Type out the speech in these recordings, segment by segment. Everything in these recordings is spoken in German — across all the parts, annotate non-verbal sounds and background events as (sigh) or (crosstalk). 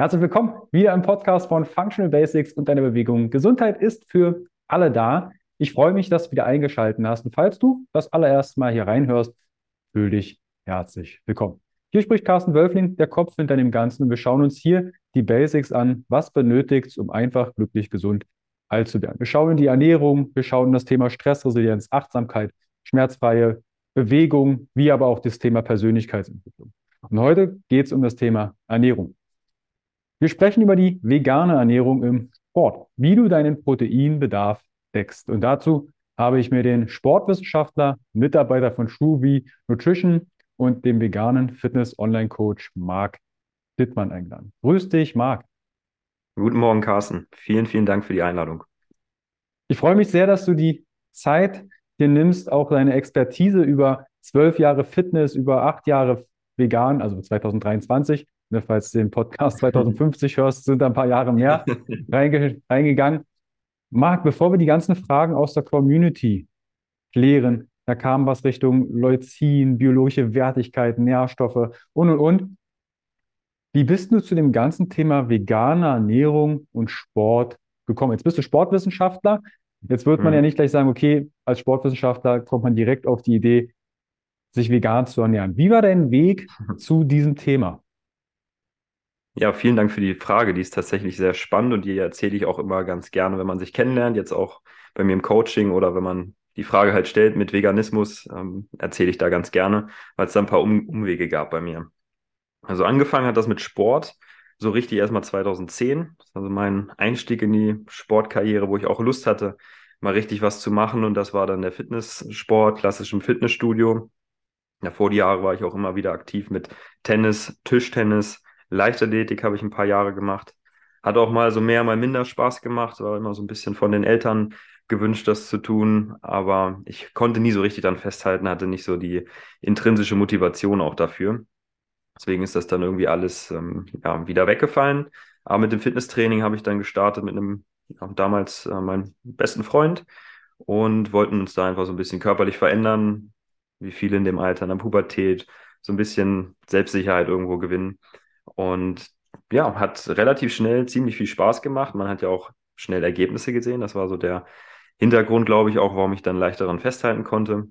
Herzlich willkommen wieder im Podcast von Functional Basics und deiner Bewegung. Gesundheit ist für alle da. Ich freue mich, dass du wieder eingeschaltet hast. Und falls du das allererste Mal hier reinhörst, fühl dich herzlich willkommen. Hier spricht Carsten Wölfling, der Kopf hinter dem Ganzen. Und wir schauen uns hier die Basics an. Was benötigt um einfach glücklich gesund alt zu werden? Wir schauen in die Ernährung, wir schauen das Thema Stressresilienz, Achtsamkeit, schmerzfreie Bewegung, wie aber auch das Thema Persönlichkeitsentwicklung. Und heute geht es um das Thema Ernährung. Wir sprechen über die vegane Ernährung im Sport, wie du deinen Proteinbedarf deckst. Und dazu habe ich mir den Sportwissenschaftler, Mitarbeiter von Schuvi Nutrition und dem veganen Fitness-Online-Coach Marc Dittmann eingeladen. Grüß dich, Marc. Guten Morgen, Carsten. Vielen, vielen Dank für die Einladung. Ich freue mich sehr, dass du die Zeit dir nimmst, auch deine Expertise über zwölf Jahre Fitness, über acht Jahre vegan, also 2023, Ne, falls du den Podcast 2050 hörst, sind da ein paar Jahre mehr (laughs) reinge reingegangen. Marc, bevor wir die ganzen Fragen aus der Community klären, da kam was Richtung Leucin, biologische Wertigkeiten, Nährstoffe und und und. Wie bist du zu dem ganzen Thema veganer Ernährung und Sport gekommen? Jetzt bist du Sportwissenschaftler. Jetzt wird man hm. ja nicht gleich sagen, okay, als Sportwissenschaftler kommt man direkt auf die Idee, sich vegan zu ernähren. Wie war dein Weg (laughs) zu diesem Thema? Ja, vielen Dank für die Frage. Die ist tatsächlich sehr spannend und die erzähle ich auch immer ganz gerne, wenn man sich kennenlernt, jetzt auch bei mir im Coaching oder wenn man die Frage halt stellt mit Veganismus, ähm, erzähle ich da ganz gerne, weil es da ein paar um Umwege gab bei mir. Also angefangen hat das mit Sport, so richtig erstmal 2010. Also mein Einstieg in die Sportkarriere, wo ich auch Lust hatte, mal richtig was zu machen. Und das war dann der Fitnesssport, klassischem Fitnessstudio. Ja, vor die Jahre war ich auch immer wieder aktiv mit Tennis, Tischtennis, Leichtathletik habe ich ein paar Jahre gemacht. Hat auch mal so mehr, mal minder Spaß gemacht, war immer so ein bisschen von den Eltern gewünscht, das zu tun. Aber ich konnte nie so richtig dann festhalten, hatte nicht so die intrinsische Motivation auch dafür. Deswegen ist das dann irgendwie alles ähm, ja, wieder weggefallen. Aber mit dem Fitnesstraining habe ich dann gestartet mit einem ja, damals äh, meinem besten Freund und wollten uns da einfach so ein bisschen körperlich verändern, wie viele in dem Alter, in der Pubertät, so ein bisschen Selbstsicherheit irgendwo gewinnen. Und ja, hat relativ schnell ziemlich viel Spaß gemacht. Man hat ja auch schnell Ergebnisse gesehen. Das war so der Hintergrund, glaube ich, auch, warum ich dann leicht daran festhalten konnte.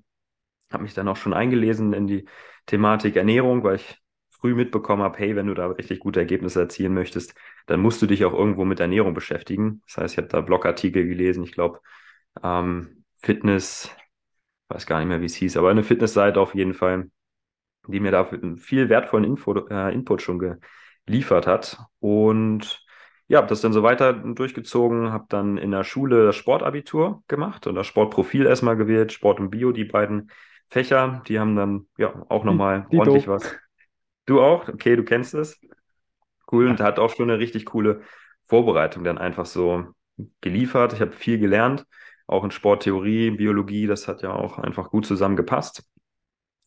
Habe mich dann auch schon eingelesen in die Thematik Ernährung, weil ich früh mitbekommen habe, hey, wenn du da richtig gute Ergebnisse erzielen möchtest, dann musst du dich auch irgendwo mit Ernährung beschäftigen. Das heißt, ich habe da Blogartikel gelesen, ich glaube, ähm, Fitness, weiß gar nicht mehr, wie es hieß, aber eine Fitnessseite auf jeden Fall, die mir da viel wertvollen Info, äh, Input schon geliefert hat. Und ja, habe das dann so weiter durchgezogen, habe dann in der Schule das Sportabitur gemacht und das Sportprofil erstmal gewählt, Sport und Bio, die beiden Fächer, die haben dann ja auch nochmal ordentlich do. was. Du auch? Okay, du kennst es. Cool, und hat auch schon eine richtig coole Vorbereitung dann einfach so geliefert. Ich habe viel gelernt, auch in Sporttheorie, Biologie, das hat ja auch einfach gut zusammengepasst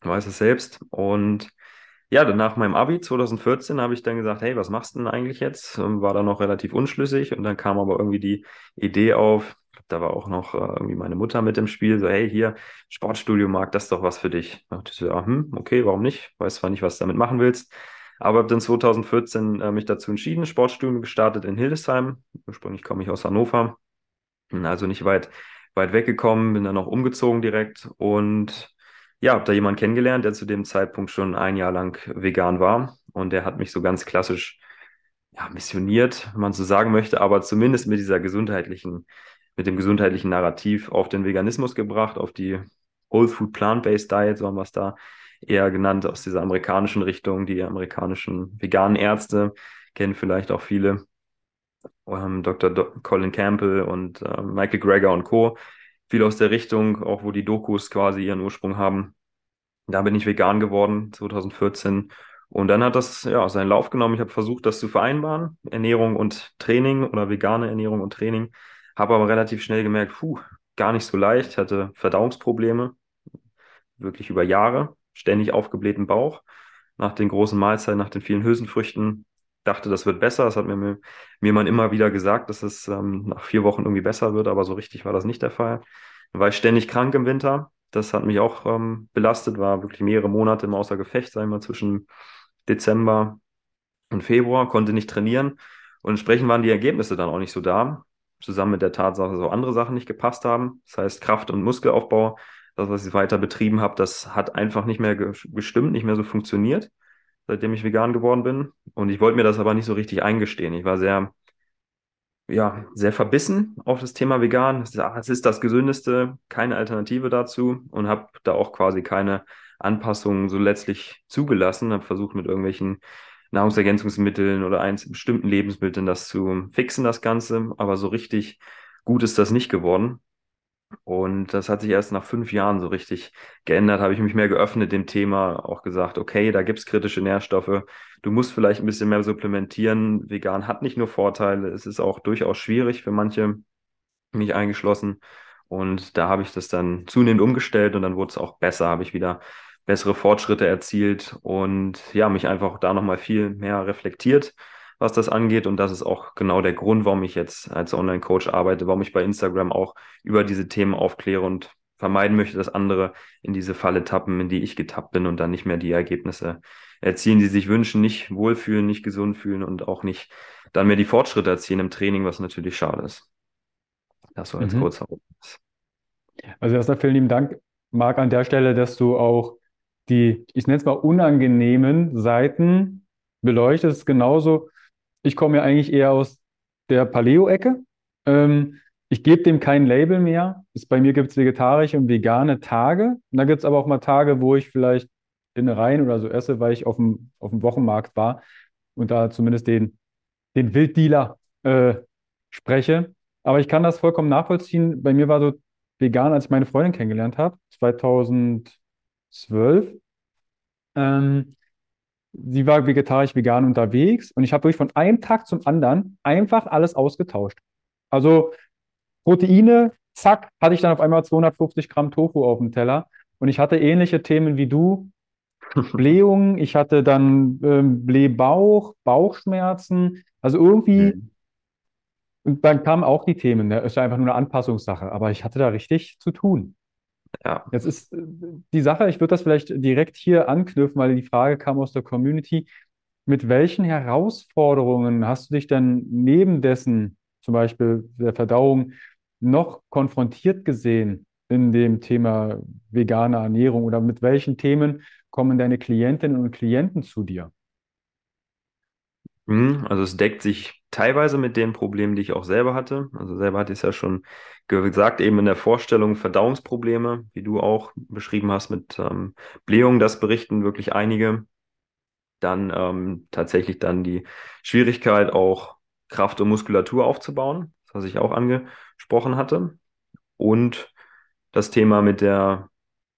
weiß es selbst. Und ja, dann nach meinem Abi 2014 habe ich dann gesagt, hey, was machst du denn eigentlich jetzt? War da noch relativ unschlüssig und dann kam aber irgendwie die Idee auf, da war auch noch äh, irgendwie meine Mutter mit im Spiel, so, hey, hier, Sportstudio mag das doch was für dich. Da dachte ich so, ja, hm, okay, warum nicht? Weiß zwar nicht, was du damit machen willst, aber habe dann 2014 äh, mich dazu entschieden, Sportstudio gestartet in Hildesheim. Ursprünglich komme ich aus Hannover, also nicht weit, weit weggekommen, bin dann auch umgezogen direkt und ja, habe da jemanden kennengelernt, der zu dem Zeitpunkt schon ein Jahr lang vegan war. Und der hat mich so ganz klassisch ja, missioniert, wenn man so sagen möchte, aber zumindest mit dieser gesundheitlichen, mit dem gesundheitlichen Narrativ auf den Veganismus gebracht, auf die Whole Food Plant-Based Diet, so haben wir es da eher genannt, aus dieser amerikanischen Richtung. Die amerikanischen veganen Ärzte kennen vielleicht auch viele. Ähm, Dr. Colin Campbell und äh, Michael Greger und Co viel aus der Richtung, auch wo die Dokus quasi ihren Ursprung haben. Da bin ich vegan geworden, 2014. Und dann hat das ja seinen Lauf genommen. Ich habe versucht, das zu vereinbaren, Ernährung und Training oder vegane Ernährung und Training. Habe aber relativ schnell gemerkt, puh, gar nicht so leicht, hatte Verdauungsprobleme, wirklich über Jahre, ständig aufgeblähten Bauch. Nach den großen Mahlzeiten, nach den vielen Hülsenfrüchten, dachte, das wird besser. Das hat mir, mir man immer wieder gesagt, dass es ähm, nach vier Wochen irgendwie besser wird, aber so richtig war das nicht der Fall. Dann war ich ständig krank im Winter. Das hat mich auch ähm, belastet, war wirklich mehrere Monate im Außer Gefecht, sagen wir zwischen Dezember im Februar, konnte nicht trainieren und entsprechend waren die Ergebnisse dann auch nicht so da, zusammen mit der Tatsache, dass auch andere Sachen nicht gepasst haben. Das heißt, Kraft- und Muskelaufbau, das, was ich weiter betrieben habe, das hat einfach nicht mehr gestimmt, nicht mehr so funktioniert, seitdem ich vegan geworden bin. Und ich wollte mir das aber nicht so richtig eingestehen. Ich war sehr ja, sehr verbissen auf das Thema vegan. Es ist, ist das Gesündeste, keine Alternative dazu und habe da auch quasi keine Anpassungen so letztlich zugelassen, habe versucht mit irgendwelchen Nahrungsergänzungsmitteln oder eins bestimmten Lebensmitteln das zu fixen, das Ganze, aber so richtig gut ist das nicht geworden. Und das hat sich erst nach fünf Jahren so richtig geändert, habe ich mich mehr geöffnet dem Thema, auch gesagt, okay, da gibt es kritische Nährstoffe, du musst vielleicht ein bisschen mehr supplementieren. Vegan hat nicht nur Vorteile, es ist auch durchaus schwierig für manche, mich eingeschlossen. Und da habe ich das dann zunehmend umgestellt und dann wurde es auch besser, habe ich wieder bessere Fortschritte erzielt und ja, mich einfach da nochmal viel mehr reflektiert was das angeht. Und das ist auch genau der Grund, warum ich jetzt als Online-Coach arbeite, warum ich bei Instagram auch über diese Themen aufkläre und vermeiden möchte, dass andere in diese Falle tappen, in die ich getappt bin und dann nicht mehr die Ergebnisse erzielen, die sich wünschen, nicht wohlfühlen, nicht gesund fühlen und auch nicht dann mehr die Fortschritte erzielen im Training, was natürlich schade ist. Das so als mhm. kurzer Also erstmal vielen lieben Dank, Marc, an der Stelle, dass du auch die, ich nenne es mal unangenehmen Seiten beleuchtest. Genauso ich komme ja eigentlich eher aus der Paleo-Ecke. Ähm, ich gebe dem kein Label mehr. Ist, bei mir gibt es vegetarische und vegane Tage. Und da gibt es aber auch mal Tage, wo ich vielleicht Innereien oder so esse, weil ich auf dem, auf dem Wochenmarkt war und da zumindest den, den Wilddealer äh, spreche. Aber ich kann das vollkommen nachvollziehen. Bei mir war so vegan, als ich meine Freundin kennengelernt habe, 2012. Ähm, sie war vegetarisch, vegan unterwegs und ich habe wirklich von einem Tag zum anderen einfach alles ausgetauscht. Also Proteine, zack, hatte ich dann auf einmal 250 Gramm Tofu auf dem Teller und ich hatte ähnliche Themen wie du. (laughs) Blähungen, ich hatte dann ähm, Blähbauch, Bauchschmerzen, also irgendwie, mhm. und dann kamen auch die Themen, ne? ist ja einfach nur eine Anpassungssache, aber ich hatte da richtig zu tun. Ja. Jetzt ist äh, die Sache, ich würde das vielleicht direkt hier anknüpfen, weil die Frage kam aus der Community. Mit welchen Herausforderungen hast du dich denn neben dessen, zum Beispiel der Verdauung, noch konfrontiert gesehen in dem Thema vegane Ernährung oder mit welchen Themen kommen deine Klientinnen und Klienten zu dir? Mhm, also es deckt sich teilweise mit den Problemen, die ich auch selber hatte. Also selber hatte ich es ja schon gesagt, eben in der Vorstellung Verdauungsprobleme, wie du auch beschrieben hast mit ähm, Blähung, das berichten wirklich einige. Dann ähm, tatsächlich dann die Schwierigkeit, auch Kraft und Muskulatur aufzubauen, was ich auch angesprochen hatte. Und das Thema mit der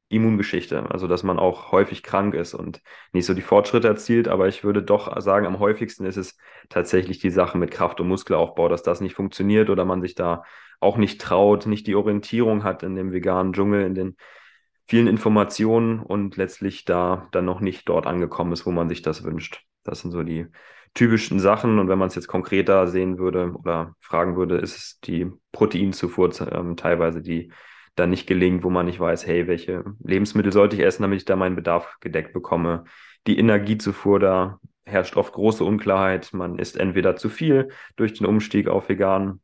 Immungeschichte, also dass man auch häufig krank ist und nicht so die Fortschritte erzielt. Aber ich würde doch sagen, am häufigsten ist es tatsächlich die Sache mit Kraft- und Muskelaufbau, dass das nicht funktioniert oder man sich da auch nicht traut, nicht die Orientierung hat in dem veganen Dschungel, in den vielen Informationen und letztlich da dann noch nicht dort angekommen ist, wo man sich das wünscht. Das sind so die typischen Sachen. Und wenn man es jetzt konkreter sehen würde oder fragen würde, ist es die Proteinzufuhr ähm, teilweise, die dann nicht gelingt, wo man nicht weiß, hey, welche Lebensmittel sollte ich essen, damit ich da meinen Bedarf gedeckt bekomme. Die Energiezufuhr, da herrscht oft große Unklarheit. Man isst entweder zu viel durch den Umstieg auf vegan,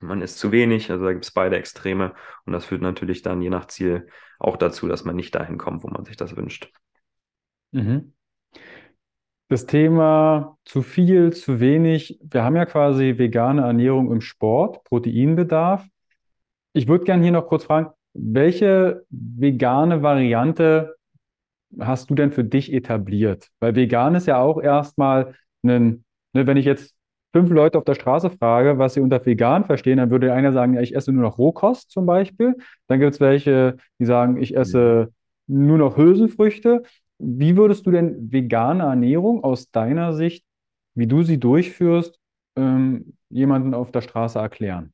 man isst zu wenig, also da gibt es beide Extreme und das führt natürlich dann je nach Ziel auch dazu, dass man nicht dahin kommt, wo man sich das wünscht. Mhm. Das Thema zu viel, zu wenig. Wir haben ja quasi vegane Ernährung im Sport, Proteinbedarf. Ich würde gerne hier noch kurz fragen, welche vegane Variante hast du denn für dich etabliert? Weil vegan ist ja auch erstmal ein, ne, wenn ich jetzt fünf Leute auf der Straße frage, was sie unter vegan verstehen, dann würde einer sagen, ja, ich esse nur noch Rohkost zum Beispiel. Dann gibt es welche, die sagen, ich esse nur noch Hülsenfrüchte. Wie würdest du denn vegane Ernährung aus deiner Sicht, wie du sie durchführst, ähm, jemanden auf der Straße erklären?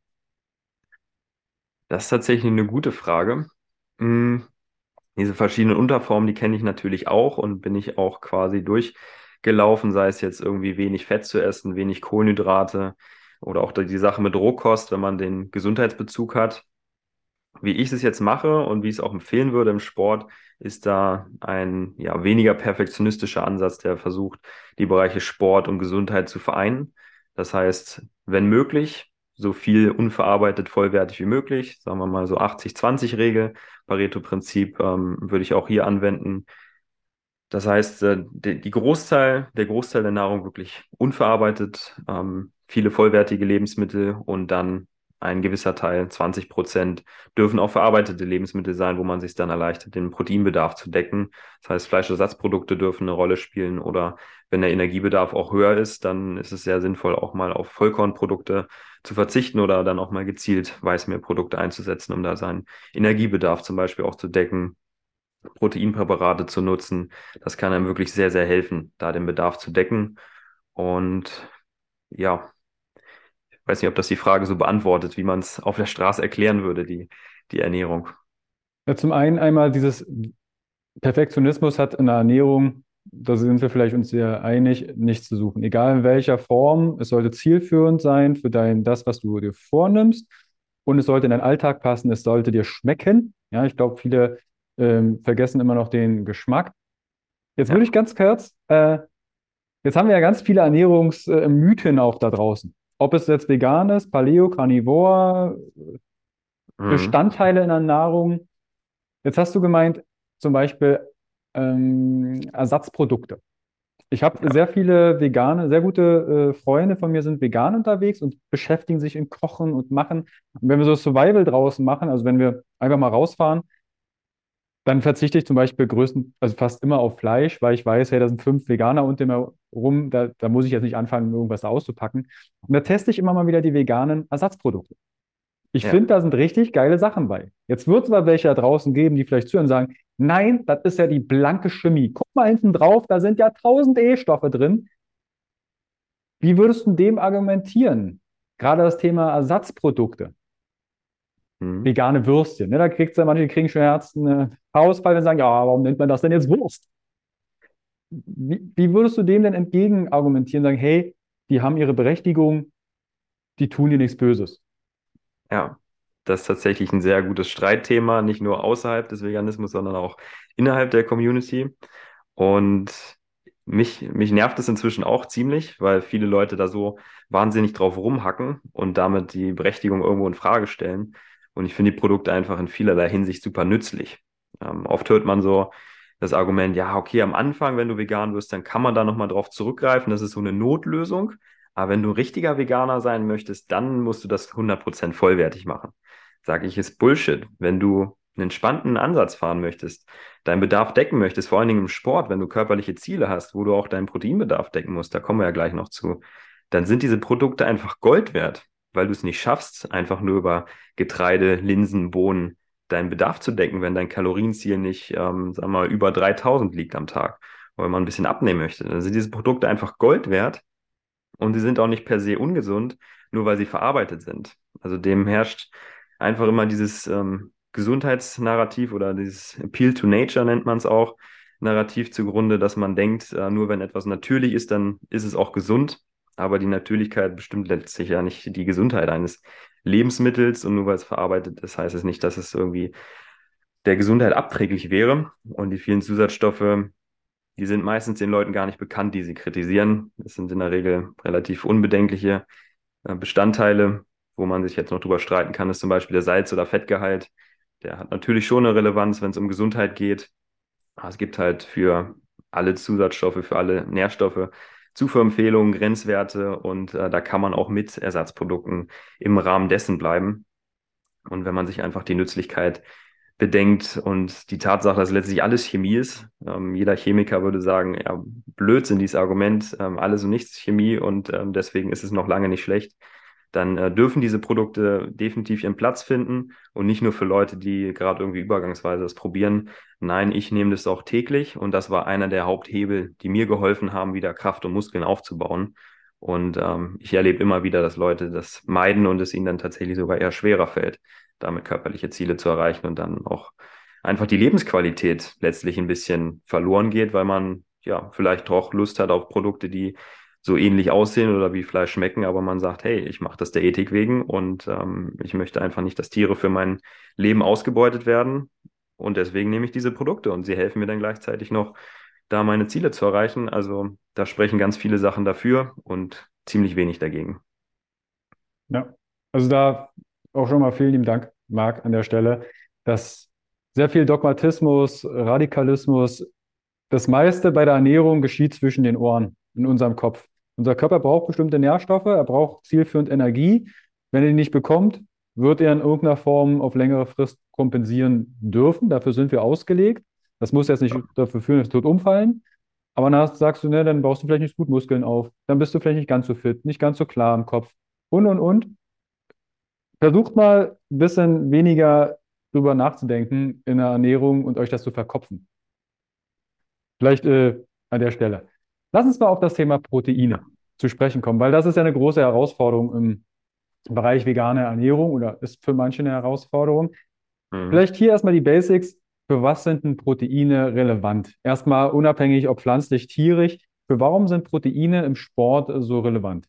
Das ist tatsächlich eine gute Frage. Hm, diese verschiedenen Unterformen, die kenne ich natürlich auch und bin ich auch quasi durchgelaufen, sei es jetzt irgendwie wenig Fett zu essen, wenig Kohlenhydrate oder auch die Sache mit Rohkost, wenn man den Gesundheitsbezug hat. Wie ich es jetzt mache und wie ich es auch empfehlen würde im Sport, ist da ein ja, weniger perfektionistischer Ansatz, der versucht, die Bereiche Sport und Gesundheit zu vereinen. Das heißt, wenn möglich, so viel unverarbeitet vollwertig wie möglich, sagen wir mal so 80-20-Regel, Pareto-Prinzip ähm, würde ich auch hier anwenden. Das heißt, äh, die, die, Großteil, der Großteil der Nahrung wirklich unverarbeitet, ähm, viele vollwertige Lebensmittel und dann ein gewisser Teil, 20 Prozent, dürfen auch verarbeitete Lebensmittel sein, wo man sich dann erleichtert, den Proteinbedarf zu decken. Das heißt, Fleischersatzprodukte dürfen eine Rolle spielen oder wenn der Energiebedarf auch höher ist, dann ist es sehr sinnvoll, auch mal auf Vollkornprodukte zu verzichten oder dann auch mal gezielt Weißmehlprodukte einzusetzen, um da seinen Energiebedarf zum Beispiel auch zu decken. Proteinpräparate zu nutzen. Das kann einem wirklich sehr, sehr helfen, da den Bedarf zu decken. Und ja, weiß nicht, ob das die Frage so beantwortet, wie man es auf der Straße erklären würde, die, die Ernährung. Ja, zum einen einmal dieses Perfektionismus hat in der Ernährung, da sind wir vielleicht uns sehr einig, nichts zu suchen. Egal in welcher Form, es sollte zielführend sein für dein, das, was du dir vornimmst. Und es sollte in deinen Alltag passen, es sollte dir schmecken. Ja, ich glaube, viele ähm, vergessen immer noch den Geschmack. Jetzt ja. würde ich ganz kurz, äh, jetzt haben wir ja ganz viele Ernährungsmythen auch da draußen. Ob es jetzt vegan ist, Paleo, Carnivore, mhm. Bestandteile in der Nahrung. Jetzt hast du gemeint, zum Beispiel ähm, Ersatzprodukte. Ich habe ja. sehr viele vegane, sehr gute äh, Freunde von mir sind vegan unterwegs und beschäftigen sich in Kochen und Machen. Und wenn wir so Survival draußen machen, also wenn wir einfach mal rausfahren, dann verzichte ich zum Beispiel größten, also fast immer auf Fleisch, weil ich weiß, hey, da sind fünf Veganer unter mir rum, da, da muss ich jetzt nicht anfangen, irgendwas auszupacken. Und da teste ich immer mal wieder die veganen Ersatzprodukte. Ich ja. finde, da sind richtig geile Sachen bei. Jetzt wird es aber welche da draußen geben, die vielleicht zuhören und sagen, nein, das ist ja die blanke Chemie. Guck mal hinten drauf, da sind ja tausend E-Stoffe drin. Wie würdest du dem argumentieren? Gerade das Thema Ersatzprodukte. Mhm. Vegane Würstchen. Ne? Da kriegst du manche kriegen schon Herzen, äh, Haarausfall und sagen, ja, warum nennt man das denn jetzt Wurst? Wie, wie würdest du dem denn entgegen argumentieren, sagen, hey, die haben ihre Berechtigung, die tun dir nichts Böses? Ja, das ist tatsächlich ein sehr gutes Streitthema, nicht nur außerhalb des Veganismus, sondern auch innerhalb der Community. Und mich, mich nervt es inzwischen auch ziemlich, weil viele Leute da so wahnsinnig drauf rumhacken und damit die Berechtigung irgendwo in Frage stellen. Und ich finde die Produkte einfach in vielerlei Hinsicht super nützlich. Ähm, oft hört man so das Argument, ja, okay, am Anfang, wenn du vegan wirst, dann kann man da nochmal drauf zurückgreifen. Das ist so eine Notlösung. Aber wenn du richtiger Veganer sein möchtest, dann musst du das 100% vollwertig machen. Sage ich, ist Bullshit. Wenn du einen entspannten Ansatz fahren möchtest, deinen Bedarf decken möchtest, vor allen Dingen im Sport, wenn du körperliche Ziele hast, wo du auch deinen Proteinbedarf decken musst, da kommen wir ja gleich noch zu, dann sind diese Produkte einfach Gold wert weil du es nicht schaffst, einfach nur über Getreide, Linsen, Bohnen deinen Bedarf zu decken, wenn dein Kalorienziel nicht, ähm, sagen wir mal, über 3000 liegt am Tag, wenn man ein bisschen abnehmen möchte. Dann sind diese Produkte einfach Gold wert und sie sind auch nicht per se ungesund, nur weil sie verarbeitet sind. Also dem herrscht einfach immer dieses ähm, Gesundheitsnarrativ oder dieses Appeal to Nature nennt man es auch, Narrativ zugrunde, dass man denkt, äh, nur wenn etwas natürlich ist, dann ist es auch gesund aber die Natürlichkeit bestimmt letztlich ja nicht die Gesundheit eines Lebensmittels und nur weil es verarbeitet ist, heißt es nicht, dass es irgendwie der Gesundheit abträglich wäre. Und die vielen Zusatzstoffe, die sind meistens den Leuten gar nicht bekannt, die sie kritisieren. Das sind in der Regel relativ unbedenkliche äh, Bestandteile, wo man sich jetzt noch drüber streiten kann, ist zum Beispiel der Salz- oder Fettgehalt. Der hat natürlich schon eine Relevanz, wenn es um Gesundheit geht. Aber es gibt halt für alle Zusatzstoffe, für alle Nährstoffe Zufuhrempfehlungen, Grenzwerte und äh, da kann man auch mit Ersatzprodukten im Rahmen dessen bleiben. Und wenn man sich einfach die Nützlichkeit bedenkt und die Tatsache, dass letztlich alles Chemie ist, ähm, jeder Chemiker würde sagen, ja, Blödsinn, dieses Argument, ähm, alles und nichts Chemie und ähm, deswegen ist es noch lange nicht schlecht dann äh, dürfen diese Produkte definitiv ihren Platz finden und nicht nur für Leute, die gerade irgendwie übergangsweise das probieren. Nein, ich nehme das auch täglich und das war einer der Haupthebel, die mir geholfen haben, wieder Kraft und Muskeln aufzubauen. Und ähm, ich erlebe immer wieder, dass Leute das meiden und es ihnen dann tatsächlich sogar eher schwerer fällt, damit körperliche Ziele zu erreichen und dann auch einfach die Lebensqualität letztlich ein bisschen verloren geht, weil man ja vielleicht doch Lust hat auf Produkte, die so ähnlich aussehen oder wie Fleisch schmecken, aber man sagt, hey, ich mache das der Ethik wegen und ähm, ich möchte einfach nicht, dass Tiere für mein Leben ausgebeutet werden. Und deswegen nehme ich diese Produkte und sie helfen mir dann gleichzeitig noch, da meine Ziele zu erreichen. Also da sprechen ganz viele Sachen dafür und ziemlich wenig dagegen. Ja, also da auch schon mal vielen lieben Dank, Marc, an der Stelle, dass sehr viel Dogmatismus, Radikalismus, das meiste bei der Ernährung geschieht zwischen den Ohren in unserem Kopf. Unser Körper braucht bestimmte Nährstoffe, er braucht zielführend Energie. Wenn er die nicht bekommt, wird er in irgendeiner Form auf längere Frist kompensieren dürfen. Dafür sind wir ausgelegt. Das muss jetzt nicht dafür führen, dass wir tot umfallen. Aber dann sagst du, ne, dann baust du vielleicht nicht gut Muskeln auf. Dann bist du vielleicht nicht ganz so fit, nicht ganz so klar im Kopf. Und, und, und. Versucht mal ein bisschen weniger drüber nachzudenken in der Ernährung und euch das zu verkopfen. Vielleicht äh, an der Stelle. Lass uns mal auf das Thema Proteine zu sprechen kommen, weil das ist ja eine große Herausforderung im Bereich vegane Ernährung oder ist für manche eine Herausforderung. Mhm. Vielleicht hier erstmal die Basics. Für was sind denn Proteine relevant? Erstmal unabhängig, ob pflanzlich, tierig. Für warum sind Proteine im Sport so relevant?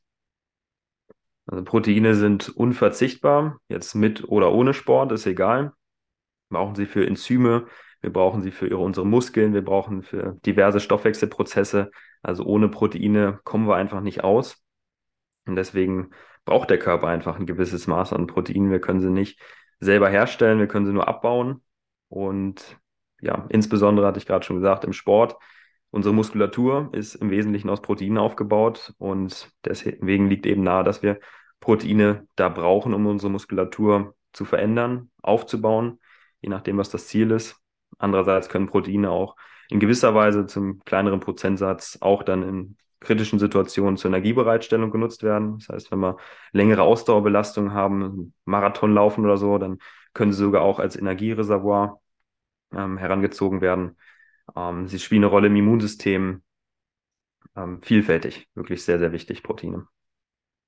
Also Proteine sind unverzichtbar, jetzt mit oder ohne Sport, ist egal. Brauchen sie für Enzyme, wir brauchen sie für unsere Muskeln, wir brauchen für diverse Stoffwechselprozesse. Also ohne Proteine kommen wir einfach nicht aus. Und deswegen braucht der Körper einfach ein gewisses Maß an Proteinen. Wir können sie nicht selber herstellen, wir können sie nur abbauen. Und ja, insbesondere hatte ich gerade schon gesagt, im Sport, unsere Muskulatur ist im Wesentlichen aus Proteinen aufgebaut und deswegen liegt eben nahe, dass wir Proteine da brauchen, um unsere Muskulatur zu verändern, aufzubauen, je nachdem, was das Ziel ist. Andererseits können Proteine auch in gewisser Weise zum kleineren Prozentsatz auch dann in kritischen Situationen zur Energiebereitstellung genutzt werden. Das heißt, wenn wir längere Ausdauerbelastungen haben, Marathon laufen oder so, dann können sie sogar auch als Energiereservoir ähm, herangezogen werden. Ähm, sie spielen eine Rolle im Immunsystem. Ähm, vielfältig, wirklich sehr, sehr wichtig, Proteine.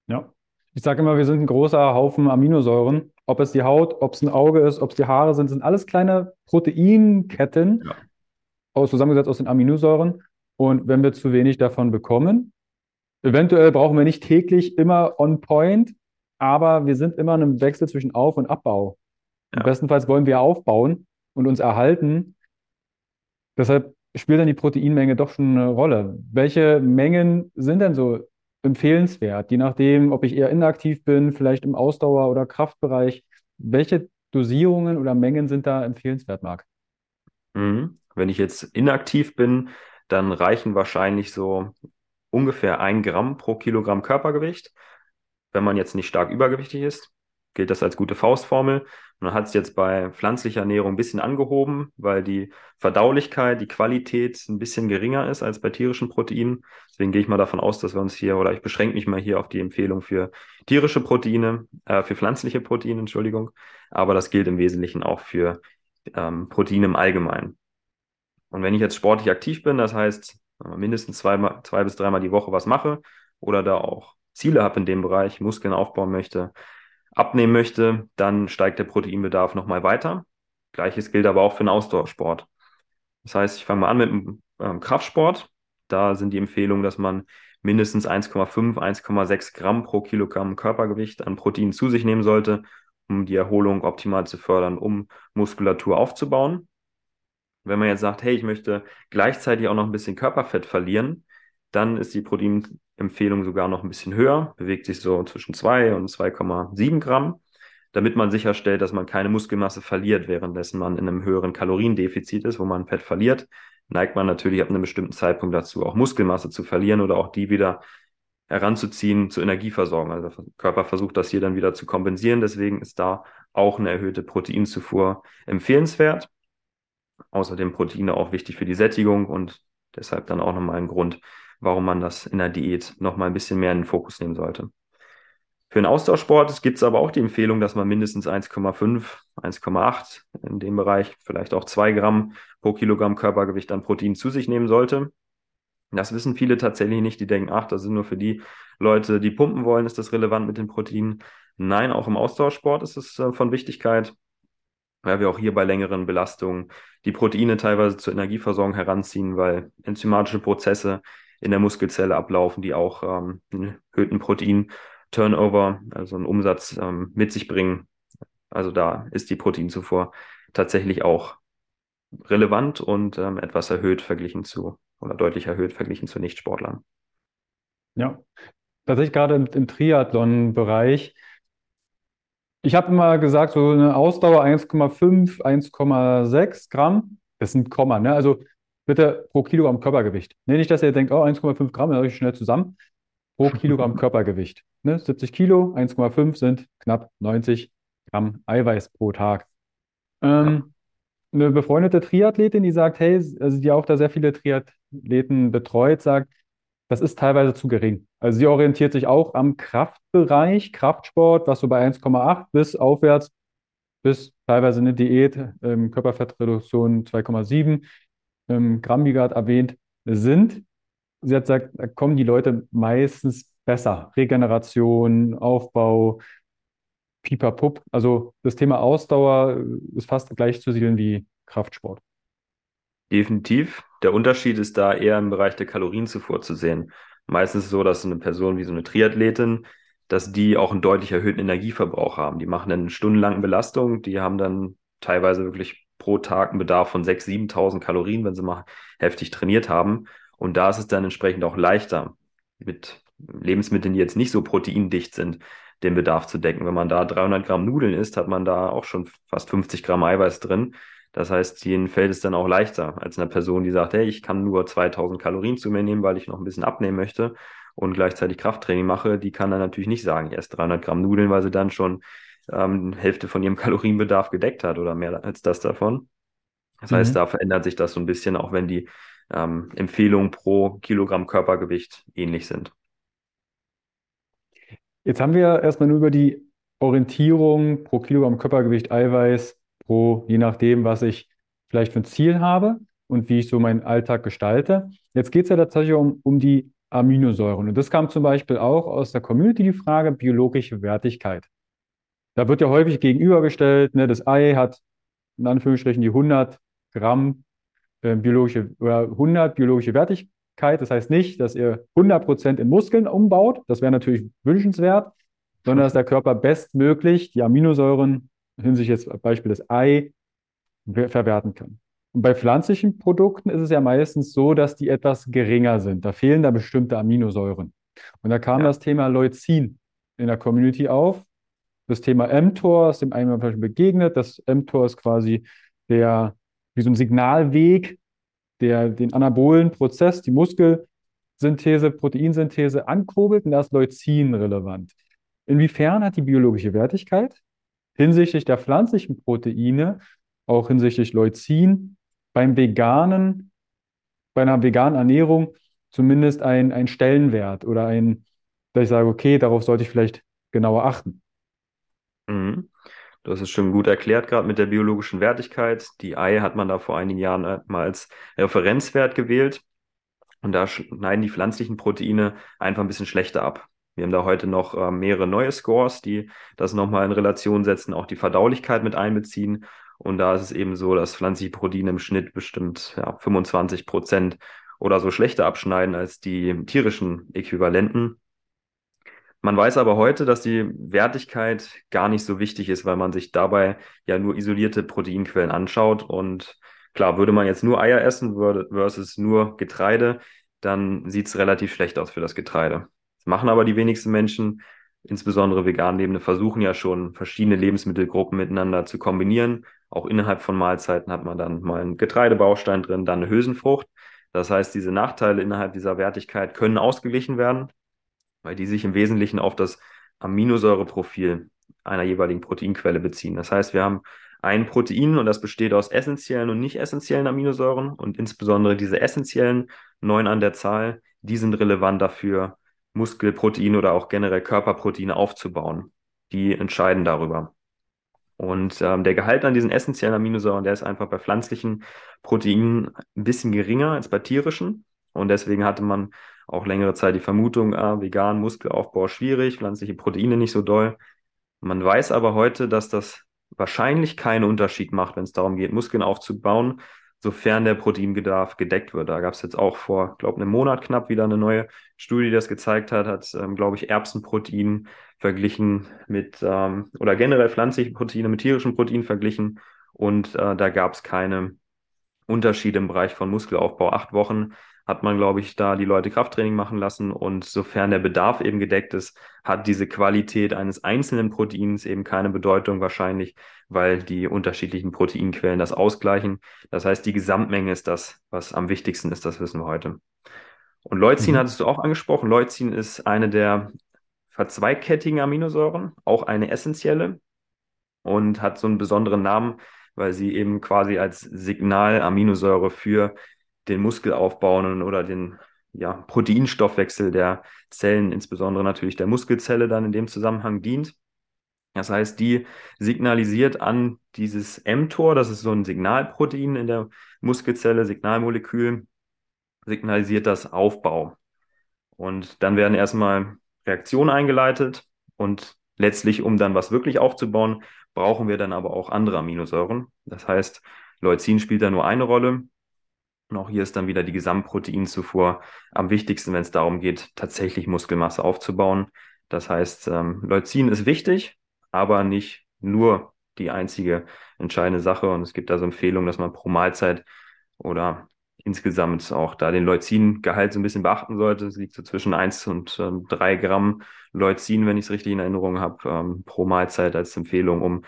Ja, ich sage immer, wir sind ein großer Haufen Aminosäuren. Ob es die Haut, ob es ein Auge ist, ob es die Haare sind, sind alles kleine Proteinketten, ja. Aus, zusammengesetzt aus den Aminosäuren. Und wenn wir zu wenig davon bekommen, eventuell brauchen wir nicht täglich immer on point, aber wir sind immer in einem Wechsel zwischen Auf- und Abbau. Ja. Bestenfalls wollen wir aufbauen und uns erhalten. Deshalb spielt dann die Proteinmenge doch schon eine Rolle. Welche Mengen sind denn so empfehlenswert, je nachdem, ob ich eher inaktiv bin, vielleicht im Ausdauer- oder Kraftbereich. Welche Dosierungen oder Mengen sind da empfehlenswert, Marc? Mhm. Wenn ich jetzt inaktiv bin, dann reichen wahrscheinlich so ungefähr ein Gramm pro Kilogramm Körpergewicht. Wenn man jetzt nicht stark übergewichtig ist, gilt das als gute Faustformel. Dann hat es jetzt bei pflanzlicher Ernährung ein bisschen angehoben, weil die Verdaulichkeit, die Qualität ein bisschen geringer ist als bei tierischen Proteinen. Deswegen gehe ich mal davon aus, dass wir uns hier, oder ich beschränke mich mal hier auf die Empfehlung für tierische Proteine, äh, für pflanzliche Proteine, Entschuldigung. Aber das gilt im Wesentlichen auch für ähm, Proteine im Allgemeinen. Und wenn ich jetzt sportlich aktiv bin, das heißt mindestens zwei, zwei bis dreimal die Woche was mache oder da auch Ziele habe in dem Bereich, Muskeln aufbauen möchte, abnehmen möchte, dann steigt der Proteinbedarf nochmal weiter. Gleiches gilt aber auch für den Ausdauersport. Das heißt, ich fange mal an mit dem ähm, Kraftsport. Da sind die Empfehlungen, dass man mindestens 1,5, 1,6 Gramm pro Kilogramm Körpergewicht an Protein zu sich nehmen sollte, um die Erholung optimal zu fördern, um Muskulatur aufzubauen. Wenn man jetzt sagt, hey, ich möchte gleichzeitig auch noch ein bisschen Körperfett verlieren, dann ist die Proteinempfehlung sogar noch ein bisschen höher, bewegt sich so zwischen 2 und 2,7 Gramm, damit man sicherstellt, dass man keine Muskelmasse verliert, währenddessen man in einem höheren Kaloriendefizit ist, wo man Fett verliert, neigt man natürlich ab einem bestimmten Zeitpunkt dazu, auch Muskelmasse zu verlieren oder auch die wieder heranzuziehen zur Energieversorgung. Also der Körper versucht das hier dann wieder zu kompensieren. Deswegen ist da auch eine erhöhte Proteinzufuhr empfehlenswert. Außerdem Proteine auch wichtig für die Sättigung und deshalb dann auch nochmal ein Grund, warum man das in der Diät nochmal ein bisschen mehr in den Fokus nehmen sollte. Für den Austauschsport gibt es aber auch die Empfehlung, dass man mindestens 1,5, 1,8 in dem Bereich, vielleicht auch 2 Gramm pro Kilogramm Körpergewicht an Protein zu sich nehmen sollte. Das wissen viele tatsächlich nicht. Die denken, ach, das sind nur für die Leute, die pumpen wollen, ist das relevant mit den Proteinen. Nein, auch im Austauschsport ist es äh, von Wichtigkeit, weil wir auch hier bei längeren Belastungen die Proteine teilweise zur Energieversorgung heranziehen, weil enzymatische Prozesse in der Muskelzelle ablaufen, die auch ähm, einen erhöhten Protein-Turnover, also einen Umsatz ähm, mit sich bringen. Also da ist die Proteinzufuhr tatsächlich auch relevant und ähm, etwas erhöht verglichen zu oder deutlich erhöht verglichen zu Nichtsportlern. Ja, tatsächlich gerade im, im Triathlon-Bereich. Ich habe immer gesagt, so eine Ausdauer 1,5, 1,6 Gramm. Das sind Komma, ne? Also bitte pro Kilogramm Körpergewicht. Nee, nicht, dass ihr denkt, oh, 1,5 Gramm, dann habe ich schnell zusammen. Pro (laughs) Kilogramm Körpergewicht. Ne? 70 Kilo, 1,5 sind knapp 90 Gramm Eiweiß pro Tag. Ähm, eine befreundete Triathletin, die sagt, hey, also die auch da sehr viele Triathleten betreut, sagt, das ist teilweise zu gering. Also sie orientiert sich auch am Kraftbereich, Kraftsport, was so bei 1,8 bis aufwärts bis teilweise eine Diät, ähm, Körperfettreduktion 2,7 ähm, Gramm, wie gerade erwähnt, sind. Sie hat gesagt, da kommen die Leute meistens besser. Regeneration, Aufbau, pipapup. Also das Thema Ausdauer ist fast gleichzusiedeln wie Kraftsport. Definitiv. Der Unterschied ist da eher im Bereich der Kalorienzufuhr zu sehen. Meistens ist es so, dass eine Person wie so eine Triathletin, dass die auch einen deutlich erhöhten Energieverbrauch haben. Die machen eine stundenlange Belastung, die haben dann teilweise wirklich pro Tag einen Bedarf von 6.000, 7.000 Kalorien, wenn sie mal heftig trainiert haben. Und da ist es dann entsprechend auch leichter, mit Lebensmitteln, die jetzt nicht so proteindicht sind, den Bedarf zu decken. Wenn man da 300 Gramm Nudeln isst, hat man da auch schon fast 50 Gramm Eiweiß drin. Das heißt, ihnen fällt es dann auch leichter als einer Person, die sagt, hey, ich kann nur 2000 Kalorien zu mir nehmen, weil ich noch ein bisschen abnehmen möchte und gleichzeitig Krafttraining mache. Die kann dann natürlich nicht sagen, erst 300 Gramm Nudeln, weil sie dann schon ähm, Hälfte von ihrem (laughs) Kalorienbedarf gedeckt hat oder mehr als das davon. Das mhm. heißt, da verändert sich das so ein bisschen, auch wenn die ähm, Empfehlungen pro Kilogramm Körpergewicht ähnlich sind. Jetzt haben wir erstmal nur über die Orientierung pro Kilogramm Körpergewicht Eiweiß pro, je nachdem, was ich vielleicht für ein Ziel habe und wie ich so meinen Alltag gestalte. Jetzt geht es ja tatsächlich um, um die Aminosäuren. Und das kam zum Beispiel auch aus der Community die Frage biologische Wertigkeit. Da wird ja häufig gegenübergestellt, ne, das Ei hat in Anführungsstrichen die 100 Gramm äh, biologische oder 100 biologische Wertigkeit das heißt nicht, dass ihr 100% in Muskeln umbaut, das wäre natürlich wünschenswert, sondern dass der Körper bestmöglich die Aminosäuren hinsichtlich jetzt Beispiel des Ei verwerten kann. Und bei pflanzlichen Produkten ist es ja meistens so, dass die etwas geringer sind. Da fehlen da bestimmte Aminosäuren. Und da kam ja. das Thema Leucin in der Community auf. Das Thema mTOR ist dem einen Mal begegnet. Das mTOR ist quasi der, wie so ein Signalweg der den anabolen Prozess, die Muskelsynthese, Proteinsynthese ankurbelt und da ist Leucin relevant. Inwiefern hat die biologische Wertigkeit hinsichtlich der pflanzlichen Proteine, auch hinsichtlich Leucin, beim veganen, bei einer veganen Ernährung zumindest ein, ein Stellenwert oder ein, dass ich sage, okay, darauf sollte ich vielleicht genauer achten. Mhm. Du hast es schon gut erklärt, gerade mit der biologischen Wertigkeit. Die Ei hat man da vor einigen Jahren äh, mal als Referenzwert gewählt. Und da schneiden die pflanzlichen Proteine einfach ein bisschen schlechter ab. Wir haben da heute noch äh, mehrere neue Scores, die das nochmal in Relation setzen, auch die Verdaulichkeit mit einbeziehen. Und da ist es eben so, dass pflanzliche Proteine im Schnitt bestimmt ja, 25 Prozent oder so schlechter abschneiden als die tierischen Äquivalenten. Man weiß aber heute, dass die Wertigkeit gar nicht so wichtig ist, weil man sich dabei ja nur isolierte Proteinquellen anschaut. Und klar, würde man jetzt nur Eier essen versus nur Getreide, dann sieht es relativ schlecht aus für das Getreide. Das machen aber die wenigsten Menschen, insbesondere vegan Lebende, versuchen ja schon verschiedene Lebensmittelgruppen miteinander zu kombinieren. Auch innerhalb von Mahlzeiten hat man dann mal einen Getreidebaustein drin, dann eine Hülsenfrucht. Das heißt, diese Nachteile innerhalb dieser Wertigkeit können ausgeglichen werden weil die sich im Wesentlichen auf das Aminosäureprofil einer jeweiligen Proteinquelle beziehen. Das heißt, wir haben ein Protein und das besteht aus essentiellen und nicht essentiellen Aminosäuren und insbesondere diese essentiellen, neun an der Zahl, die sind relevant dafür, Muskelproteine oder auch generell Körperproteine aufzubauen. Die entscheiden darüber. Und ähm, der Gehalt an diesen essentiellen Aminosäuren, der ist einfach bei pflanzlichen Proteinen ein bisschen geringer als bei tierischen. Und deswegen hatte man auch längere Zeit die Vermutung, ah, vegan, Muskelaufbau schwierig, pflanzliche Proteine nicht so doll. Man weiß aber heute, dass das wahrscheinlich keinen Unterschied macht, wenn es darum geht, Muskeln aufzubauen, sofern der Proteinbedarf gedeckt wird. Da gab es jetzt auch vor, glaube einem Monat knapp wieder eine neue Studie, die das gezeigt hat, hat, ähm, glaube ich, Erbsenprotein verglichen mit, ähm, oder generell pflanzliche Proteine mit tierischen Proteinen verglichen. Und äh, da gab es keine Unterschiede im Bereich von Muskelaufbau. Acht Wochen hat man, glaube ich, da die Leute Krafttraining machen lassen. Und sofern der Bedarf eben gedeckt ist, hat diese Qualität eines einzelnen Proteins eben keine Bedeutung wahrscheinlich, weil die unterschiedlichen Proteinquellen das ausgleichen. Das heißt, die Gesamtmenge ist das, was am wichtigsten ist, das wissen wir heute. Und Leucin mhm. hattest du auch angesprochen. Leucin ist eine der verzweigkettigen Aminosäuren, auch eine essentielle und hat so einen besonderen Namen, weil sie eben quasi als Signalaminosäure für den Muskelaufbau oder den ja, Proteinstoffwechsel der Zellen, insbesondere natürlich der Muskelzelle, dann in dem Zusammenhang dient. Das heißt, die signalisiert an dieses mTOR, das ist so ein Signalprotein in der Muskelzelle, Signalmolekül, signalisiert das Aufbau. Und dann werden erstmal Reaktionen eingeleitet und letztlich, um dann was wirklich aufzubauen, brauchen wir dann aber auch andere Aminosäuren. Das heißt, Leucin spielt da nur eine Rolle. Und auch hier ist dann wieder die Gesamtproteinzufuhr am wichtigsten, wenn es darum geht, tatsächlich Muskelmasse aufzubauen. Das heißt, ähm, Leucin ist wichtig, aber nicht nur die einzige entscheidende Sache. Und es gibt also Empfehlungen, dass man pro Mahlzeit oder insgesamt auch da den Leucin-Gehalt so ein bisschen beachten sollte. Es liegt so zwischen 1 und ähm, 3 Gramm Leucin, wenn ich es richtig in Erinnerung habe, ähm, pro Mahlzeit als Empfehlung, um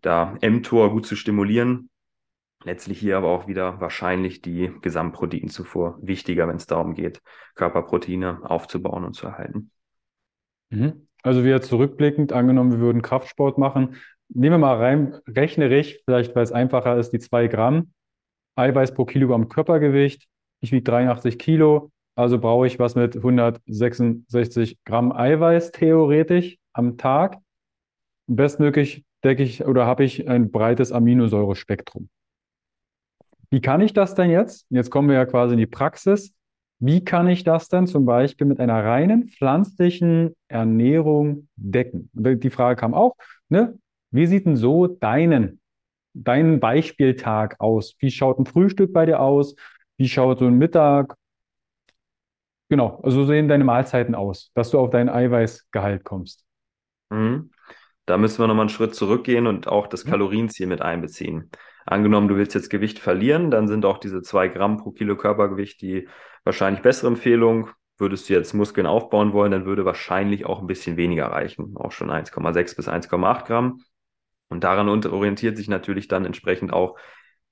da mTOR gut zu stimulieren. Letztlich hier aber auch wieder wahrscheinlich die Gesamtproteinzufuhr wichtiger, wenn es darum geht, Körperproteine aufzubauen und zu erhalten. Mhm. Also wieder zurückblickend, angenommen, wir würden Kraftsport machen. Nehmen wir mal rein, rechnerisch, vielleicht weil es einfacher ist, die zwei Gramm Eiweiß pro Kilogramm Körpergewicht. Ich wiege 83 Kilo, also brauche ich was mit 166 Gramm Eiweiß theoretisch am Tag. Bestmöglich decke ich oder habe ich ein breites Aminosäurespektrum. Wie kann ich das denn jetzt? Jetzt kommen wir ja quasi in die Praxis. Wie kann ich das denn zum Beispiel mit einer reinen pflanzlichen Ernährung decken? Die Frage kam auch, ne? Wie sieht denn so deinen, dein Beispieltag aus? Wie schaut ein Frühstück bei dir aus? Wie schaut so ein Mittag? Genau, also so sehen deine Mahlzeiten aus, dass du auf dein Eiweißgehalt kommst. Mhm. Da müssen wir nochmal einen Schritt zurückgehen und auch das mhm. Kalorienziel mit einbeziehen. Angenommen, du willst jetzt Gewicht verlieren, dann sind auch diese zwei Gramm pro Kilo Körpergewicht die wahrscheinlich bessere Empfehlung. Würdest du jetzt Muskeln aufbauen wollen, dann würde wahrscheinlich auch ein bisschen weniger reichen, auch schon 1,6 bis 1,8 Gramm. Und daran orientiert sich natürlich dann entsprechend auch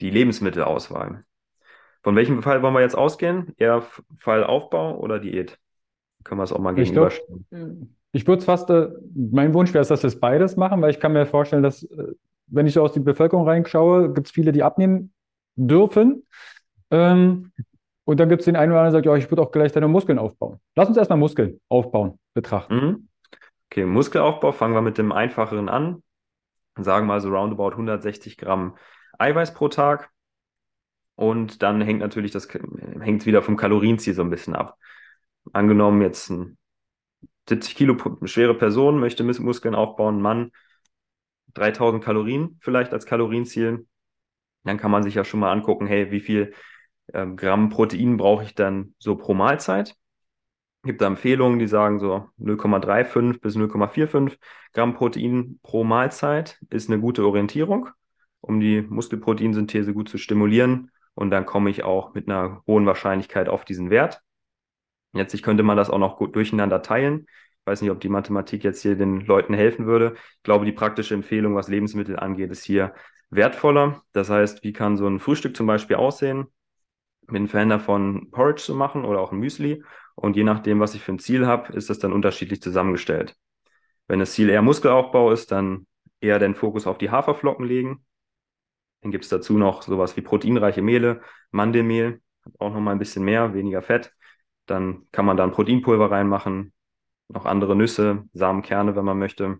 die Lebensmittelauswahl. Von welchem Fall wollen wir jetzt ausgehen? Eher Fallaufbau oder Diät? Können wir es auch mal gegenüberstellen. Ich, würde es fast, äh, mein Wunsch wäre es, dass wir es beides machen, weil ich kann mir vorstellen, dass, äh, wenn ich so aus die Bevölkerung reinschaue, gibt es viele, die abnehmen dürfen. Ähm, und dann gibt es den einen oder anderen, der sagt, ja, ich würde auch gleich deine Muskeln aufbauen. Lass uns erstmal Muskeln aufbauen, betrachten. Mhm. Okay, Muskelaufbau fangen wir mit dem einfacheren an. Sagen wir mal so roundabout 160 Gramm Eiweiß pro Tag. Und dann hängt natürlich das, hängt wieder vom Kalorienziel so ein bisschen ab. Angenommen, jetzt ein 70 Kilo schwere Person möchte Muskeln aufbauen, Mann, 3000 Kalorien vielleicht als Kalorienziel. Dann kann man sich ja schon mal angucken, hey, wie viel ähm, Gramm Protein brauche ich dann so pro Mahlzeit. Gibt da Empfehlungen, die sagen so 0,35 bis 0,45 Gramm Protein pro Mahlzeit ist eine gute Orientierung, um die Muskelproteinsynthese gut zu stimulieren. Und dann komme ich auch mit einer hohen Wahrscheinlichkeit auf diesen Wert. Letztlich könnte man das auch noch gut durcheinander teilen. Ich weiß nicht, ob die Mathematik jetzt hier den Leuten helfen würde. Ich glaube, die praktische Empfehlung, was Lebensmittel angeht, ist hier wertvoller. Das heißt, wie kann so ein Frühstück zum Beispiel aussehen? bin Fan davon, Porridge zu machen oder auch ein Müsli. Und je nachdem, was ich für ein Ziel habe, ist das dann unterschiedlich zusammengestellt. Wenn das Ziel eher Muskelaufbau ist, dann eher den Fokus auf die Haferflocken legen. Dann gibt es dazu noch sowas wie proteinreiche Mehle, Mandelmehl, auch nochmal ein bisschen mehr, weniger Fett. Dann kann man da ein Proteinpulver reinmachen, noch andere Nüsse, Samenkerne, wenn man möchte,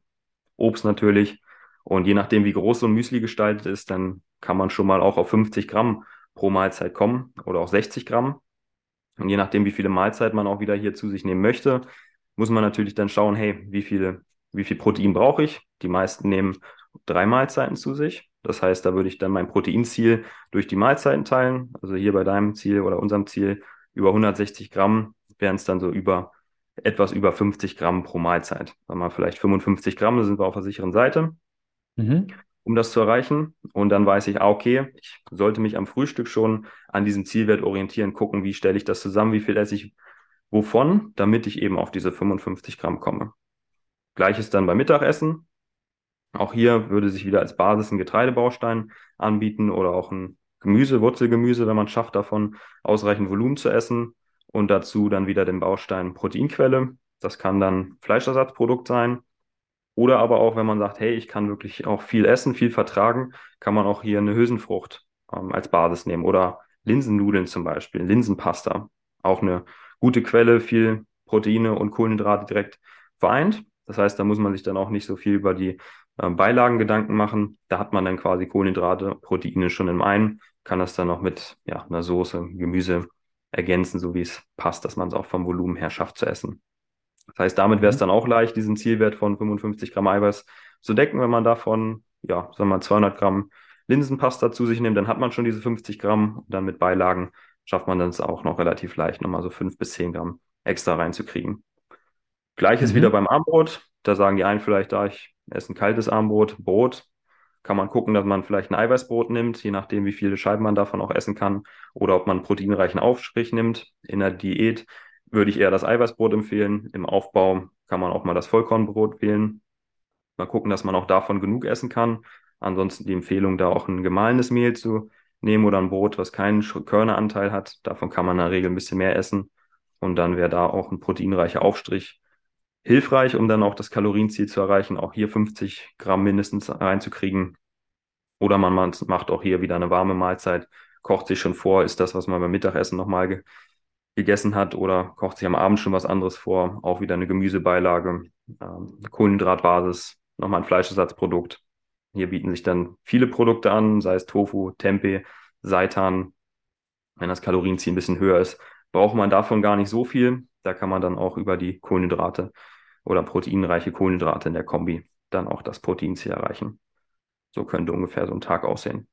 Obst natürlich. Und je nachdem, wie groß so ein Müsli gestaltet ist, dann kann man schon mal auch auf 50 Gramm pro Mahlzeit kommen oder auch 60 Gramm. Und je nachdem, wie viele Mahlzeiten man auch wieder hier zu sich nehmen möchte, muss man natürlich dann schauen, hey, wie viel, wie viel Protein brauche ich? Die meisten nehmen drei Mahlzeiten zu sich. Das heißt, da würde ich dann mein Proteinziel durch die Mahlzeiten teilen. Also hier bei deinem Ziel oder unserem Ziel über 160 Gramm wären es dann so über etwas über 50 Gramm pro Mahlzeit. Sagen wir vielleicht 55 Gramm, da sind wir auf der sicheren Seite, mhm. um das zu erreichen. Und dann weiß ich, ah, okay, ich sollte mich am Frühstück schon an diesem Zielwert orientieren, gucken, wie stelle ich das zusammen, wie viel esse ich wovon, damit ich eben auf diese 55 Gramm komme. Gleiches dann beim Mittagessen. Auch hier würde sich wieder als Basis ein Getreidebaustein anbieten oder auch ein Gemüse, Wurzelgemüse, wenn man schafft, davon ausreichend Volumen zu essen und dazu dann wieder den Baustein Proteinquelle. Das kann dann Fleischersatzprodukt sein. Oder aber auch, wenn man sagt, hey, ich kann wirklich auch viel essen, viel vertragen, kann man auch hier eine Hülsenfrucht ähm, als Basis nehmen. Oder Linsennudeln zum Beispiel, Linsenpasta. Auch eine gute Quelle, viel Proteine und Kohlenhydrate direkt vereint. Das heißt, da muss man sich dann auch nicht so viel über die äh, Beilagen Gedanken machen. Da hat man dann quasi Kohlenhydrate, Proteine schon im einen, kann das dann noch mit ja, einer Soße, Gemüse ergänzen, so wie es passt, dass man es auch vom Volumen her schafft zu essen. Das heißt, damit wäre es mhm. dann auch leicht, diesen Zielwert von 55 Gramm Eiweiß zu decken, wenn man davon, ja, sagen wir mal 200 Gramm Linsenpasta zu sich nimmt, dann hat man schon diese 50 Gramm und dann mit Beilagen schafft man dann es auch noch relativ leicht, nochmal so 5 bis 10 Gramm extra reinzukriegen. Gleiches mhm. wieder beim Armbrot. Da sagen die einen vielleicht, da ich esse ein kaltes Armbrot, Brot, kann man gucken, dass man vielleicht ein Eiweißbrot nimmt, je nachdem, wie viele Scheiben man davon auch essen kann, oder ob man einen proteinreichen Aufstrich nimmt. In der Diät würde ich eher das Eiweißbrot empfehlen. Im Aufbau kann man auch mal das Vollkornbrot wählen. Mal gucken, dass man auch davon genug essen kann. Ansonsten die Empfehlung, da auch ein gemahlenes Mehl zu nehmen oder ein Brot, was keinen Körneranteil hat. Davon kann man in der Regel ein bisschen mehr essen. Und dann wäre da auch ein proteinreicher Aufstrich hilfreich, um dann auch das Kalorienziel zu erreichen, auch hier 50 Gramm mindestens reinzukriegen. Oder man macht auch hier wieder eine warme Mahlzeit, kocht sich schon vor, ist das, was man beim Mittagessen nochmal ge gegessen hat, oder kocht sich am Abend schon was anderes vor, auch wieder eine Gemüsebeilage, ähm, Kohlenhydratbasis, nochmal ein Fleischersatzprodukt. Hier bieten sich dann viele Produkte an, sei es Tofu, Tempeh, Seitan. Wenn das Kalorienziel ein bisschen höher ist, braucht man davon gar nicht so viel. Da kann man dann auch über die Kohlenhydrate oder proteinreiche Kohlenhydrate in der Kombi dann auch das Proteinziel erreichen. So könnte ungefähr so ein Tag aussehen.